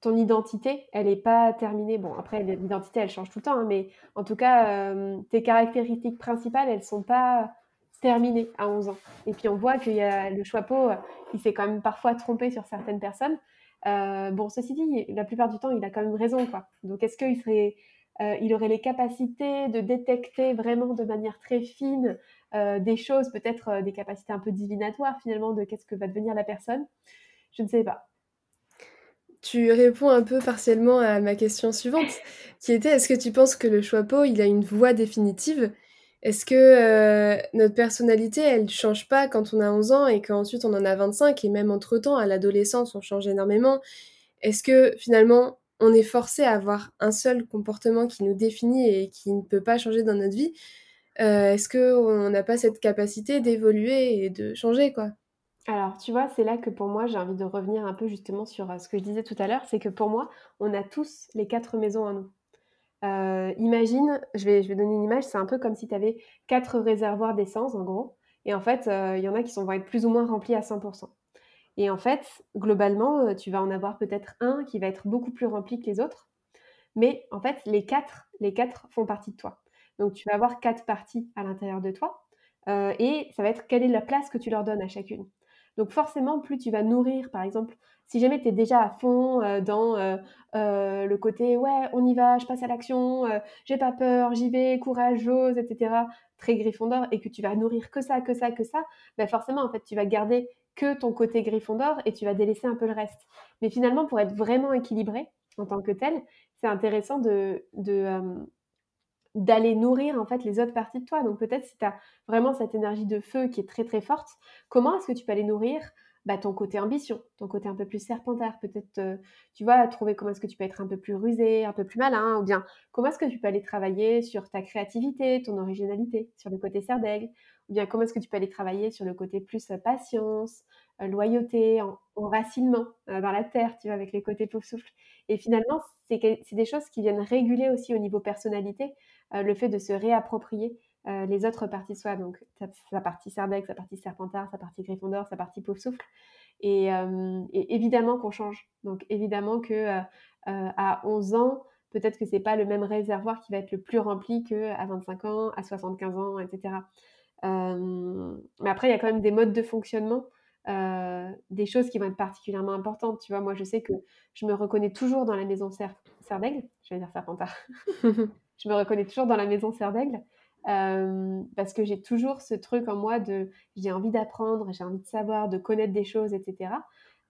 ton identité, elle est pas terminée. Bon après l'identité, elle change tout le temps, hein, mais en tout cas, tes caractéristiques principales, elles sont pas terminées à 11 ans et puis on voit qu'il y a le Choixpeau, heu, il s'est quand même parfois trompé sur certaines personnes. Heu, bon ceci dit, la plupart du temps, il a quand même raison, quoi. Donc est-ce qu'il serait, heu, il aurait les capacités de détecter vraiment de manière très fine, heu, des choses, peut-être, des capacités un peu divinatoires finalement de qu'est-ce que va devenir la personne? Je ne sais pas. Tu réponds un peu partiellement à ma question suivante, qui était: «Est-ce que tu penses que le Choixpeau, il a une voix définitive?» Est-ce que, heu, notre personnalité, elle change pas quand on a 11 ans et qu'ensuite on en a 25 et même entre temps, à l'adolescence, on change énormément? Est-ce que finalement, on est forcé à avoir un seul comportement qui nous définit et qui ne peut pas changer dans notre vie? Heu, est-ce qu'on n'a pas cette capacité d'évoluer et de changer, quoi? Alors, tu vois, c'est là que pour moi, j'ai envie de revenir un peu justement sur, heu, ce que je disais tout à l'heure, c'est que pour moi, on a tous les 4 maisons en nous. Heu, imagine, je vais je donner une image, c'est un peu comme si tu avais 4 réservoirs d'essence en gros et en fait, heu, il y en a qui sont vont être plus ou moins remplis à 100 et en fait, globalement, heu, tu vas en avoir peut-être un qui va être beaucoup plus rempli que les autres, mais en fait, les 4 les 4 font partie de toi. Donc tu vas avoir 4 parties à l'intérieur de toi, et ça va être quelle est la place que tu leur donnes à chacune. Donc forcément, plus tu vas nourrir, par exemple, si jamais tu es déjà à fond, heu, dans, heu heu, le côté: «Ouais, on y va, je passe à l'action, j'ai pas peur, j'y vais, courage, j'ose» et cetera, très Gryffondor et que tu vas nourrir que ça, que ça, que ça, bah, forcément, en fait, tu vas garder que ton côté Gryffondor et tu vas délaisser un peu le reste. Mais finalement, pour être vraiment équilibré en tant que tel, c'est intéressant de d'aller nourrir en fait les autres parties de toi. Donc peut-être si tu as vraiment cette énergie de feu qui est très très forte, comment est-ce que tu peux aller nourrir bah, ton côté ambition, ton côté un peu plus serpentaire, peut-être, euh, tu vois, trouver comment est-ce que tu peux être un peu plus rusé, un peu plus malin, ou bien comment est-ce que tu peux aller travailler sur ta créativité, ton originalité, sur le côté serre d'aigle, ou bien comment est-ce que tu peux aller travailler sur le côté plus euh, patience, euh, loyauté, enracinement dans la terre, tu vois, avec les côtés pauvre souffle. Et finalement, c'est des choses qui viennent réguler aussi au niveau personnalité, le fait de se réapproprier euh, les autres parties soient donc sa, partie Serdex, sa partie Serpentard, sa partie Gryffondor, sa partie Pauvre Souffle. Et, euh, évidemment qu'on change. Donc évidemment que euh, à 11 ans, peut-être que c'est pas le même réservoir qui va être le plus rempli qu'à 25 ans, à 75 ans, etc. mais après, il y a quand même des modes de fonctionnement, des choses qui vont être particulièrement importantes. Tu vois, moi, je sais que je me reconnais toujours dans la maison Ser Serdaigle, je vais dire Serpentard. je me reconnais toujours dans la maison Parce que j'ai toujours ce truc en moi de j'ai envie d'apprendre, j'ai envie de savoir, de connaître des choses, etc.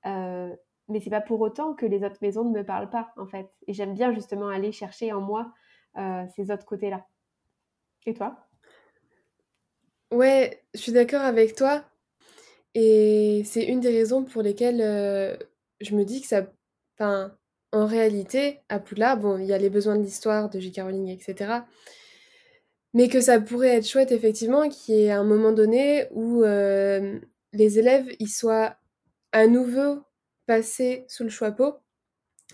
Mais c'est pas pour autant que les autres maisons ne me parlent pas, en fait. Et j'aime bien justement aller chercher en moi ces autres côtés-là. Et toi? Ouais, je suis d'accord avec toi. Et c'est une des raisons pour lesquelles je me dis que ça. Enfin, en réalité, à Poudlard, bon, il y a les besoins de l'histoire de J.K. Rowling, etc. Mais que ça pourrait être chouette effectivement qu'il y ait un moment donné où euh, les élèves ils soient à nouveau passés sous le chapeau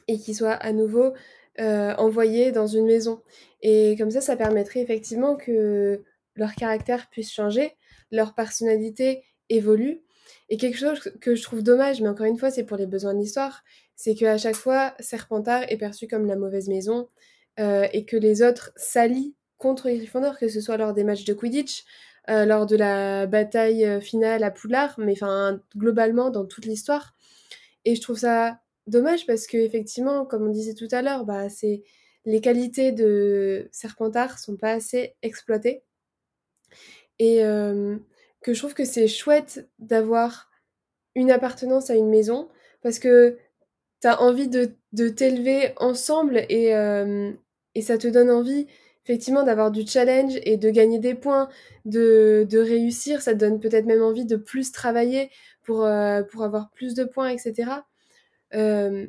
et qu'ils soient à nouveau euh, envoyés dans une maison. Et comme ça, ça permettrait effectivement que leur caractère puisse changer, leur personnalité évolue. Et quelque chose que je trouve dommage, mais encore une fois, c'est pour les besoins de l'histoire, c'est qu'à chaque fois, Serpentard est perçu comme la mauvaise maison euh, et que les autres s'allient contre Gryffondor, que ce soit lors des matchs de Quidditch, euh, lors de la bataille euh, finale à Poudlard, mais enfin globalement dans toute l'histoire. Et je trouve ça dommage parce que effectivement, comme on disait tout à l'heure, bah c'est les qualités de Serpentard sont pas assez exploitées. Et euh, que je trouve que c'est chouette d'avoir une appartenance à une maison parce que tu as envie de, de t'élever ensemble et, et ça te donne envie effectivement d'avoir du challenge et de gagner des points, de, réussir, ça te donne peut-être même envie de plus travailler pour, euh, pour avoir plus de points, etc. Euh,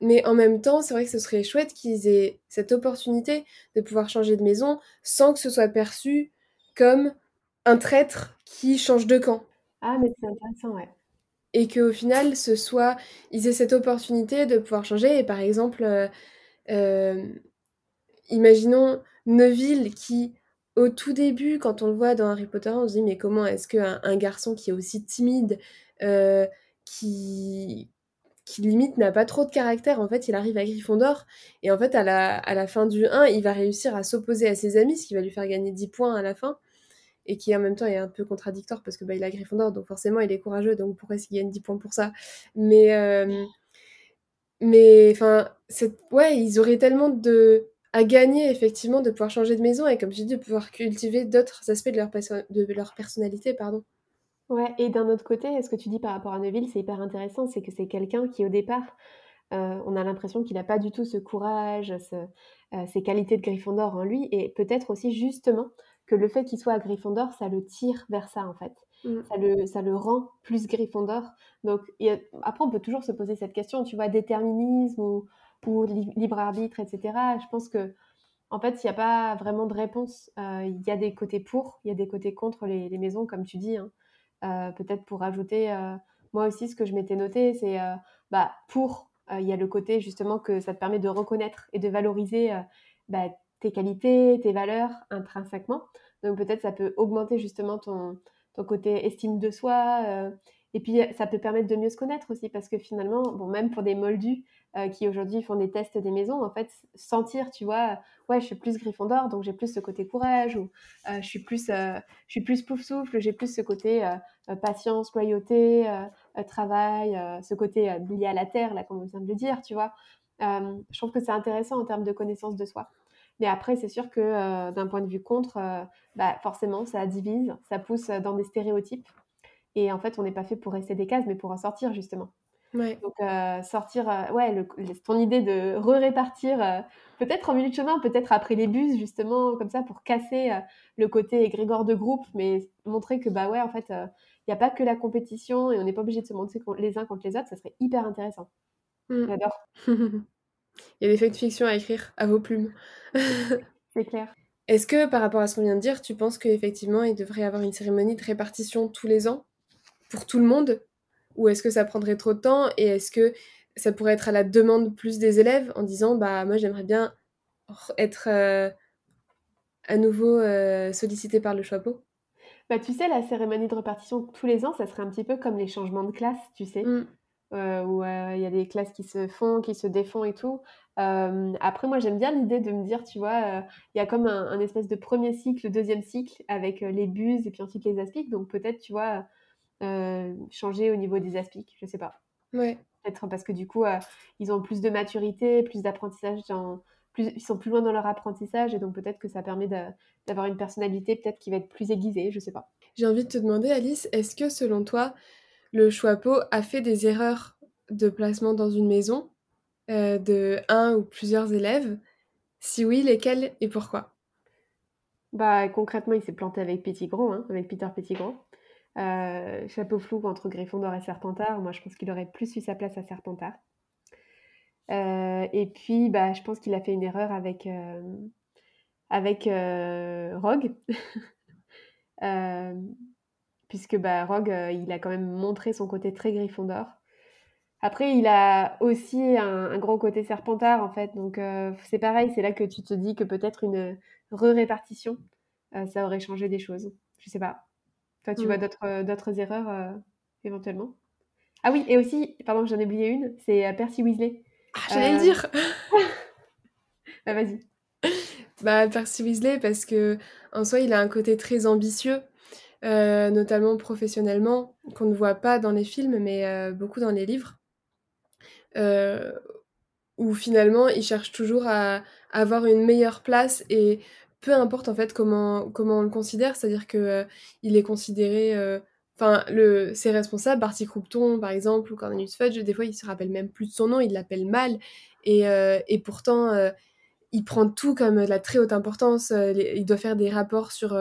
mais en même temps, c'est vrai que ce serait chouette qu'ils aient cette opportunité de pouvoir changer de maison sans que ce soit perçu comme un traître qui change de camp. Ah, mais c'est intéressant, ouais. Et qu'au final, ce soit, ils aient cette opportunité de pouvoir changer. Et par exemple, euh, imaginons Neville qui, au tout début, quand on le voit dans Harry Potter, on se dit mais comment est-ce qu'un un garçon qui est aussi timide, euh, qui, qui limite n'a pas trop de caractère, en fait il arrive à Gryffondor, et en fait à la, fin du 1, il va réussir à s'opposer à ses amis, ce qui va lui faire gagner 10 points à la fin, et qui en même temps est un peu contradictoire parce que bah, il a Gryffondor, donc forcément il est courageux, donc pourquoi est-ce qu'il gagne 10 points pour ça? Mais... Euh, mais enfin, ouais, ils auraient tellement de, à gagner effectivement de pouvoir changer de maison et comme je dis de pouvoir cultiver d'autres aspects de leur, de leur personnalité pardon. Ouais, et d'un autre côté, ce que tu dis par rapport à Neville, c'est hyper intéressant, c'est que c'est quelqu'un qui au départ, euh, on a l'impression qu'il n'a pas du tout ce courage, euh, ces qualités de Gryffondor en lui, et peut-être aussi justement que le fait qu'il soit à Gryffondor, ça le tire vers ça en fait. Mmh. Ça, le, ça le rend plus Gryffondor. Donc après, on peut toujours se poser cette question, tu vois, déterminisme ou, ou libre arbitre, etc. Je pense que en fait, il n'y a pas vraiment de réponse. Euh, il y a des côtés pour, il y a des côtés contre les, maisons, comme tu dis. Hein. Euh, peut-être pour ajouter, euh, moi aussi, ce que je m'étais noté, c'est bah, pour, il y a le côté justement que ça te permet de reconnaître et de valoriser bah, tes qualités, tes valeurs intrinsèquement. Donc peut-être ça peut augmenter justement ton, ton côté estime de soi. et puis ça peut permettre de mieux se connaître aussi, parce que finalement, bon, même pour des moldus, euh, qui aujourd'hui font des tests des maisons, en fait, sentir, tu vois, ouais, je suis plus Gryffondor, donc j'ai plus ce côté courage, ou euh, je suis plus, euh, je suis plus pouf souffle, j'ai plus ce côté patience, loyauté, travail, ce côté lié à la terre, là, comme on vient de le dire, tu vois. je trouve que c'est intéressant en termes de connaissance de soi. Mais après, c'est sûr que d'un point de vue contre, bah, forcément, ça divise, ça pousse dans des stéréotypes. Et en fait, on n'est pas fait pour rester des cases, mais pour en sortir, justement. Donc sortir, ouais, ton idée de re-répartir, peut-être en milieu de chemin, peut-être après les bus justement comme ça pour casser, le côté égrégore de groupe, mais montrer que, bah, ouais, en fait, il y a pas que la compétition et on n'est pas obligé de se montrer les uns contre les autres, ça serait hyper intéressant. Mmh. J'adore. Il y a des faits de fiction à écrire à vos plumes. C'est clair. Est-ce que par rapport à ce qu'on vient de dire, tu penses qu'effectivement il devrait y avoir une cérémonie de répartition tous les ans? Pour tout le monde? Ou est-ce que ça prendrait trop de temps Et est-ce que ça pourrait être à la demande plus des élèves en disant bah moi j'aimerais bien être euh, à nouveau euh, sollicité par le chapeau? Bah, tu sais, la cérémonie de répartition tous les ans, ça serait un petit peu comme les changements de classe, tu sais. Mmh. Euh, où il y a des classes qui se font, qui se défont et tout. après, moi, j'aime bien l'idée de me dire, tu vois, il y a comme un, espèce de premier cycle, deuxième cycle avec les buses et puis ensuite les aspics. Donc peut-être, tu vois, changer au niveau des aspics, je sais pas. Ouais. Peut-être parce que du coup, ils ont plus de maturité, plus d'apprentissage Plus, ils sont plus loin dans leur apprentissage et donc peut-être que ça permet d'avoir une personnalité peut-être qui va être plus aiguisée, je sais pas. J'ai envie de te demander, Alice, est-ce que selon toi, le Choixpeau a fait des erreurs de placement dans une maison euh, de un ou plusieurs élèves? Si oui, lesquels et pourquoi? Bah concrètement, il s'est planté avec Petit Gros, hein, avec Peter Petit Gros. Euh, chapeau flou entre Gryffondor et Serpentard. Moi, je pense qu'il aurait plus eu sa place à Serpentard. Euh, et puis, bah, je pense qu'il a fait une erreur avec avec Rogue. puisque bah, Rogue, euh, il a quand même montré son côté très Gryffondor. Après, il a aussi un, gros côté Serpentard, en fait. Donc, euh, c'est pareil, c'est là que tu te dis que peut-être une re-répartition, euh, ça aurait changé des choses. Je sais pas. Toi, tu vois mm. d'autres erreurs, éventuellement Ah oui, et aussi, pardon, j'en ai oublié une, c'est Percy Weasley. Ah, j'allais le dire Bah, vas-y. Bah, Percy Weasley, parce que en soi, il a un côté très ambitieux. Euh, notamment professionnellement, qu'on ne voit pas dans les films, mais euh, beaucoup dans les livres, euh, où finalement il cherche toujours à, avoir une meilleure place et peu importe en fait comment, comment on le considère, c'est-à-dire que il est considéré, enfin le ses responsables, Barty Croupton par exemple ou Cornelius Fudge, des fois il se rappelle même plus de son nom, il l'appelle mal. Et, et pourtant il prend tout comme de la très haute importance, il doit faire des rapports sur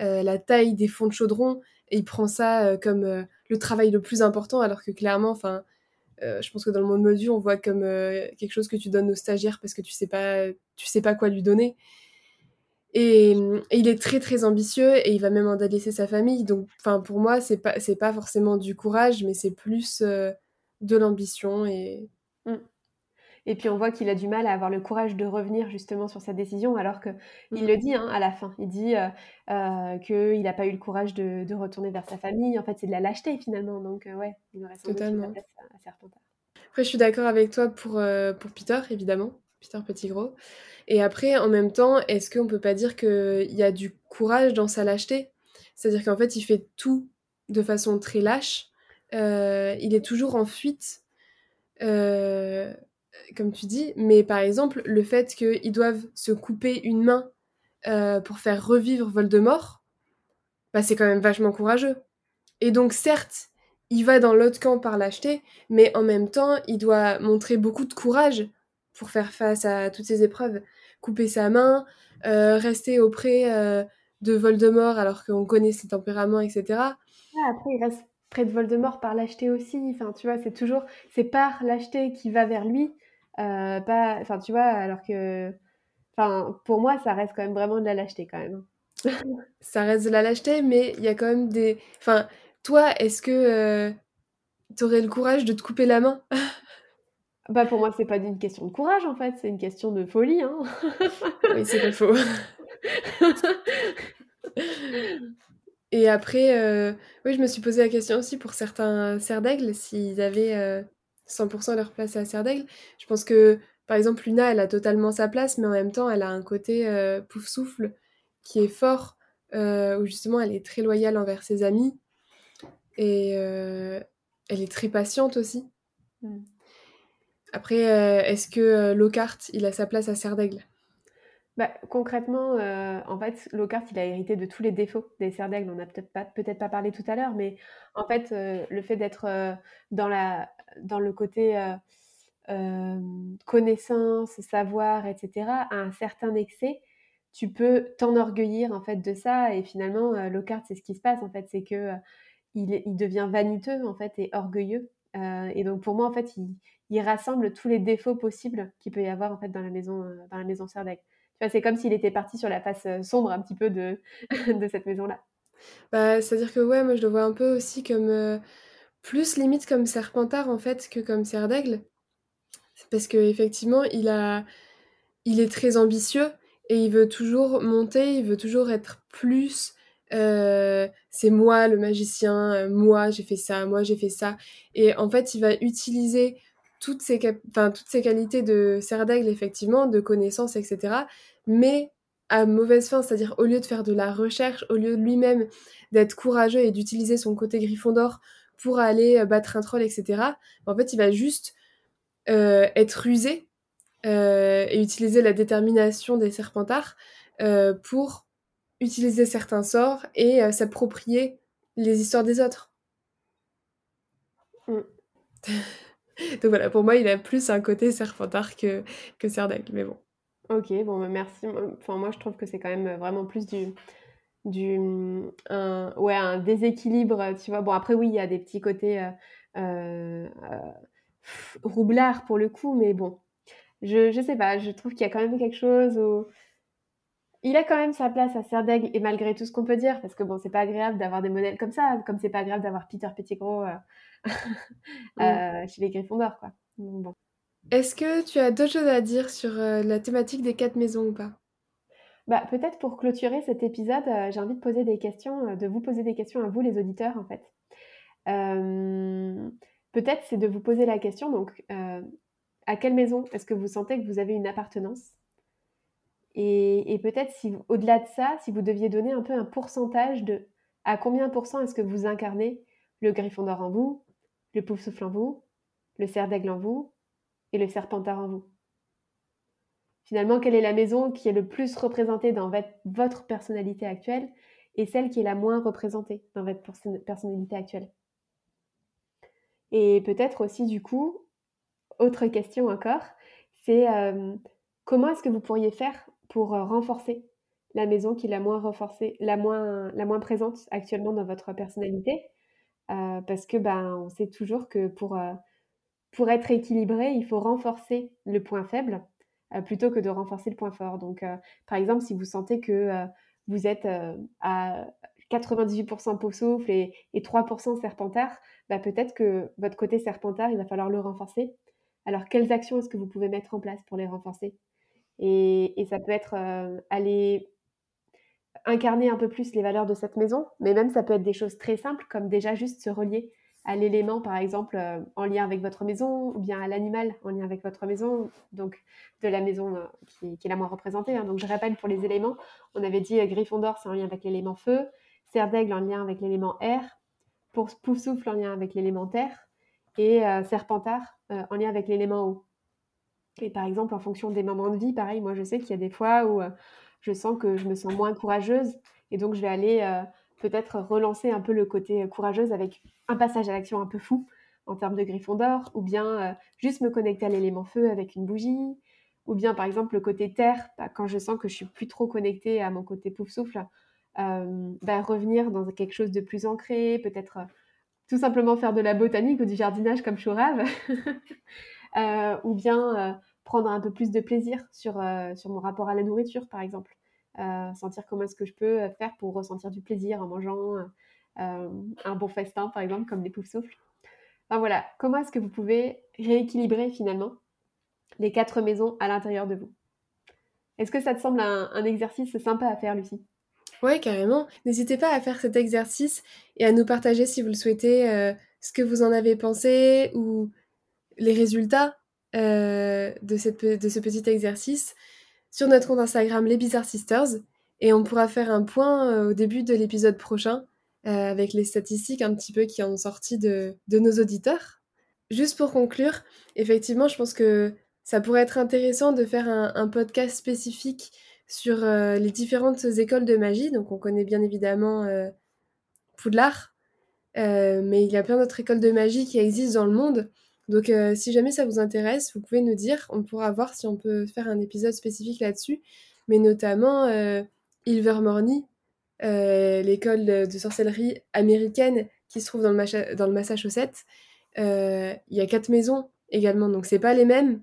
euh, la taille des fonds de chaudron. Et il prend ça euh, comme euh, le travail le plus important alors que clairement, enfin, je pense que dans le monde module, on voit comme quelque chose que tu donnes aux stagiaires parce que tu sais pas, tu sais pas quoi lui donner. Et, il est très très ambitieux et il va même en délaisser sa famille. Donc, enfin, pour moi, c'est pas c'est pas forcément du courage, mais c'est plus de l'ambition et. Mm. Et puis on voit qu'il a du mal à avoir le courage de revenir justement sur sa décision, alors qu'il il le dit hein, à la fin. Il dit euh, euh, qu'il n'a pas eu le courage de, retourner vers sa famille. En fait, c'est de la lâcheté finalement. Donc euh, ouais, il aurait sans Totalement. doute à, Serpentard. Après, je suis d'accord avec toi pour, pour Peter, évidemment. Peter Petit Gros. Et après, en même temps, est-ce qu'on peut pas dire qu'il y a du courage dans sa lâcheté? C'est-à-dire qu'en fait, il fait tout de façon très lâche. il est toujours en fuite. Euh, comme tu dis, mais par exemple, le fait qu'ils doivent se couper une main euh, pour faire revivre Voldemort, bah, c'est quand même vachement courageux. Et donc, certes, il va dans l'autre camp par lâcheté, mais en même temps, il doit montrer beaucoup de courage pour faire face à toutes ces épreuves. Couper sa main, euh, rester auprès euh, de Voldemort alors qu'on connaît ses tempéraments, etc. après, il reste près de Voldemort par lâcheté aussi. Enfin, tu vois, c'est toujours, c'est par lâcheté qui va vers lui. Euh, pas, enfin, tu vois, alors que, enfin, pour moi, ça reste quand même vraiment de la lâcheté quand même. ça reste de la lâcheté, mais il y a quand même des, enfin, toi, est-ce que tu aurais le courage de te couper la main? Bah pour moi, c'est pas une question de courage en fait, c'est une question de folie. Hein. oui, c'est pas faux. Et après, euh, oui, je me suis posé la question aussi pour certains cerfs d'aigle, s'ils avaient 100% leur place à Serdaigle. Je pense que, par exemple, Luna, elle a totalement sa place, mais en même temps, elle a un côté euh, pouf souffle qui est fort, euh, où justement, elle est très loyale envers ses amis. Et euh, elle est très patiente aussi. Mm. Après, est-ce que Lockhart, il a sa place à Serdaigle? Bah, concrètement, en fait, Lockhart, il a hérité de tous les défauts des Serdaigle. On n'a peut-être pas, peut pas parlé tout à l'heure, mais en fait, le fait d'être dans la dans le côté connaissance, savoir, etc., à un certain excès, tu peux t'enorgueillir en fait de ça. Et finalement, Lockhart, c'est ce qui se passe en fait, c'est que il, devient vaniteux en fait et orgueilleux. et donc pour moi, en fait, il, il, rassemble tous les défauts possibles qu'il peut y avoir en fait dans la maison, dans la maison vois, c'est comme s'il était parti sur la face sombre un petit peu de, cette maison-là. Bah, c'est-à-dire que ouais, moi je le vois un peu aussi comme plus limite comme Serpentard en fait que comme Serre d'Aigle. Parce qu'effectivement, il a il est très ambitieux et il veut toujours monter, il veut toujours être plus. c'est moi le magicien, moi j'ai fait ça, moi j'ai fait ça. Et en fait, il va utiliser toutes ces, toutes ces qualités de serre d'aigle, effectivement, de connaissances, etc. Mais à mauvaise fin, c'est-à-dire au lieu de faire de la recherche, au lieu de lui-même d'être courageux et d'utiliser son côté griffon d'or pour aller battre un troll, etc. En fait, il va juste euh, être rusé euh, et utiliser la détermination des serpentards euh, pour utiliser certains sorts et s'approprier les histoires des autres. Mm. Donc voilà, pour moi, il a plus un côté serpentard que, que Serdaigle, mais bon. Ok, bon, bah, merci. Enfin, moi, je trouve que c'est quand même vraiment plus du, du un, ouais, un déséquilibre, tu vois. Bon, après, oui, il y a des petits côtés roublard pour le coup, mais bon, je, je sais pas, je trouve qu'il y a quand même quelque chose où il a quand même sa place à Serdaigle et malgré tout ce qu'on peut dire, parce que bon, c'est pas agréable d'avoir des modèles comme ça, comme c'est pas agréable d'avoir Peter Pettigrew euh, euh, chez les Gryffondor, quoi. bon. Est-ce que tu as d'autres choses à dire sur euh, la thématique des quatre maisons ou pas? Bah, peut-être pour clôturer cet épisode, j'ai envie de poser des questions, de vous poser des questions à vous, les auditeurs, en fait peut-être c'est de vous poser la question, donc euh, à quelle maison est-ce que vous sentez que vous avez une appartenance? Et, peut-être si au-delà de ça, si vous deviez donner un peu un pourcentage de à combien pour cent est-ce que vous incarnez le Gryffondor en vous, le Pouf souffle en vous, le cerf d'aigle en vous et le serpentard en vous. Finalement, quelle est la maison qui est le plus représentée dans votre personnalité actuelle et celle qui est la moins représentée dans votre personnalité actuelle? Et peut-être aussi, du coup, autre question encore, c'est euh, comment est-ce que vous pourriez faire pour euh, renforcer la maison qui est la moins renforcée, la moins, la moins présente actuellement dans votre personnalité? Euh, Parce que ben, on sait toujours que pour, pour être équilibré, il faut renforcer le point faible plutôt que de renforcer le point fort. Donc, par exemple, si vous sentez que vous êtes à 98% peau souffle et, et 3% serpentard, bah, peut-être que votre côté serpentard, il va falloir le renforcer. Alors, quelles actions est-ce que vous pouvez mettre en place pour les renforcer? Et, ça peut être euh, aller incarner un peu plus les valeurs de cette maison, mais même ça peut être des choses très simples, comme déjà juste se relier à l'élément, par exemple, euh, en lien avec votre maison, ou bien à l'animal en lien avec votre maison, donc de la maison euh, qui, est la moins représentée. Hein. Donc, je rappelle pour les éléments, on avait dit Gryffondor, c'est en lien avec l'élément feu, Serre d'aigle en lien avec l'élément air, pour en lien avec l'élémentaire et euh, Serpentard euh, en lien avec l'élément eau. Et par exemple, en fonction des moments de vie, pareil, moi je sais qu'il y a des fois où euh, je sens que je me sens moins courageuse et donc je vais aller peut-être relancer un peu le côté courageuse avec un passage à l'action un peu fou en termes de griffon d'or, ou bien juste me connecter à l'élément feu avec une bougie, ou bien par exemple le côté terre, bah, quand je sens que je suis plus trop connectée à mon côté pouf souffle, euh, bah, revenir dans quelque chose de plus ancré, peut-être euh, tout simplement faire de la botanique ou du jardinage comme Chourave, euh, ou bien prendre un peu plus de plaisir sur, sur mon rapport à la nourriture, par exemple. sentir comment est-ce que je peux faire pour ressentir du plaisir en mangeant un bon festin, par exemple, comme des poufs souffles. Enfin voilà, comment est-ce que vous pouvez rééquilibrer finalement les quatre maisons à l'intérieur de vous? Est-ce que ça te semble un, exercice sympa à faire, Lucie? Ouais, carrément. N'hésitez pas à faire cet exercice et à nous partager, si vous le souhaitez, euh, ce que vous en avez pensé ou les résultats euh, de, cette, de ce petit exercice sur notre compte Instagram Les Bizarre Sisters. Et on pourra faire un point euh, au début de l'épisode prochain avec les statistiques un petit peu qui ont sorti de, de nos auditeurs. Juste pour conclure, effectivement, je pense que ça pourrait être intéressant de faire un, podcast spécifique sur euh, les différentes écoles de magie. Donc on connaît bien évidemment euh, Poudlard, euh, mais il y a plein d'autres écoles de magie qui existent dans le monde. Donc si jamais ça vous intéresse, vous pouvez nous dire, on pourra voir si on peut faire un épisode spécifique là-dessus, mais notamment Ilvermorny, l'école de sorcellerie américaine qui se trouve dans le, dans Massachusetts. Il y a quatre maisons également, donc c'est pas les mêmes,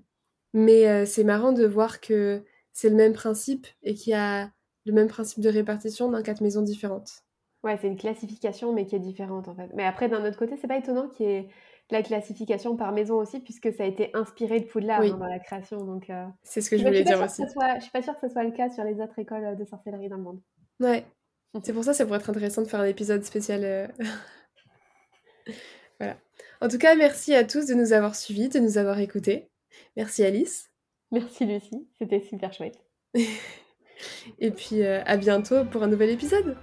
mais c'est marrant de voir que c'est le même principe et qu'il y a le même principe de répartition dans quatre maisons différentes. Ouais, c'est une classification, mais qui est différente en fait. Mais après, d'un autre côté, c'est pas étonnant qu'il y ait la classification par maison aussi, puisque ça a été inspiré de Poudlard hein, dans la création. Donc, euh, C'est ce que je voulais dire aussi. je suis pas sûre que ce soit le cas sur les autres écoles de sorcellerie dans le monde. Ouais. c'est pour ça que ça pourrait être intéressant de faire un épisode spécial. Euh, voilà. En tout cas, merci à tous de nous avoir suivis, de nous avoir écoutés. Merci Alice. Merci Lucie, c'était super chouette. Et puis euh, à bientôt pour un nouvel épisode.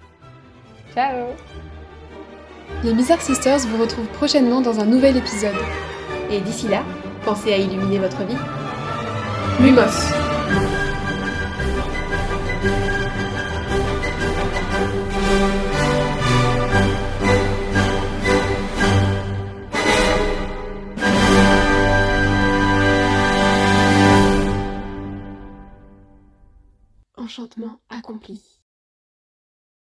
Ciao Les Bizarre Sisters vous retrouvent prochainement dans un nouvel épisode. Et d'ici là, pensez à illuminer votre vie. Lumos Enchantement accompli.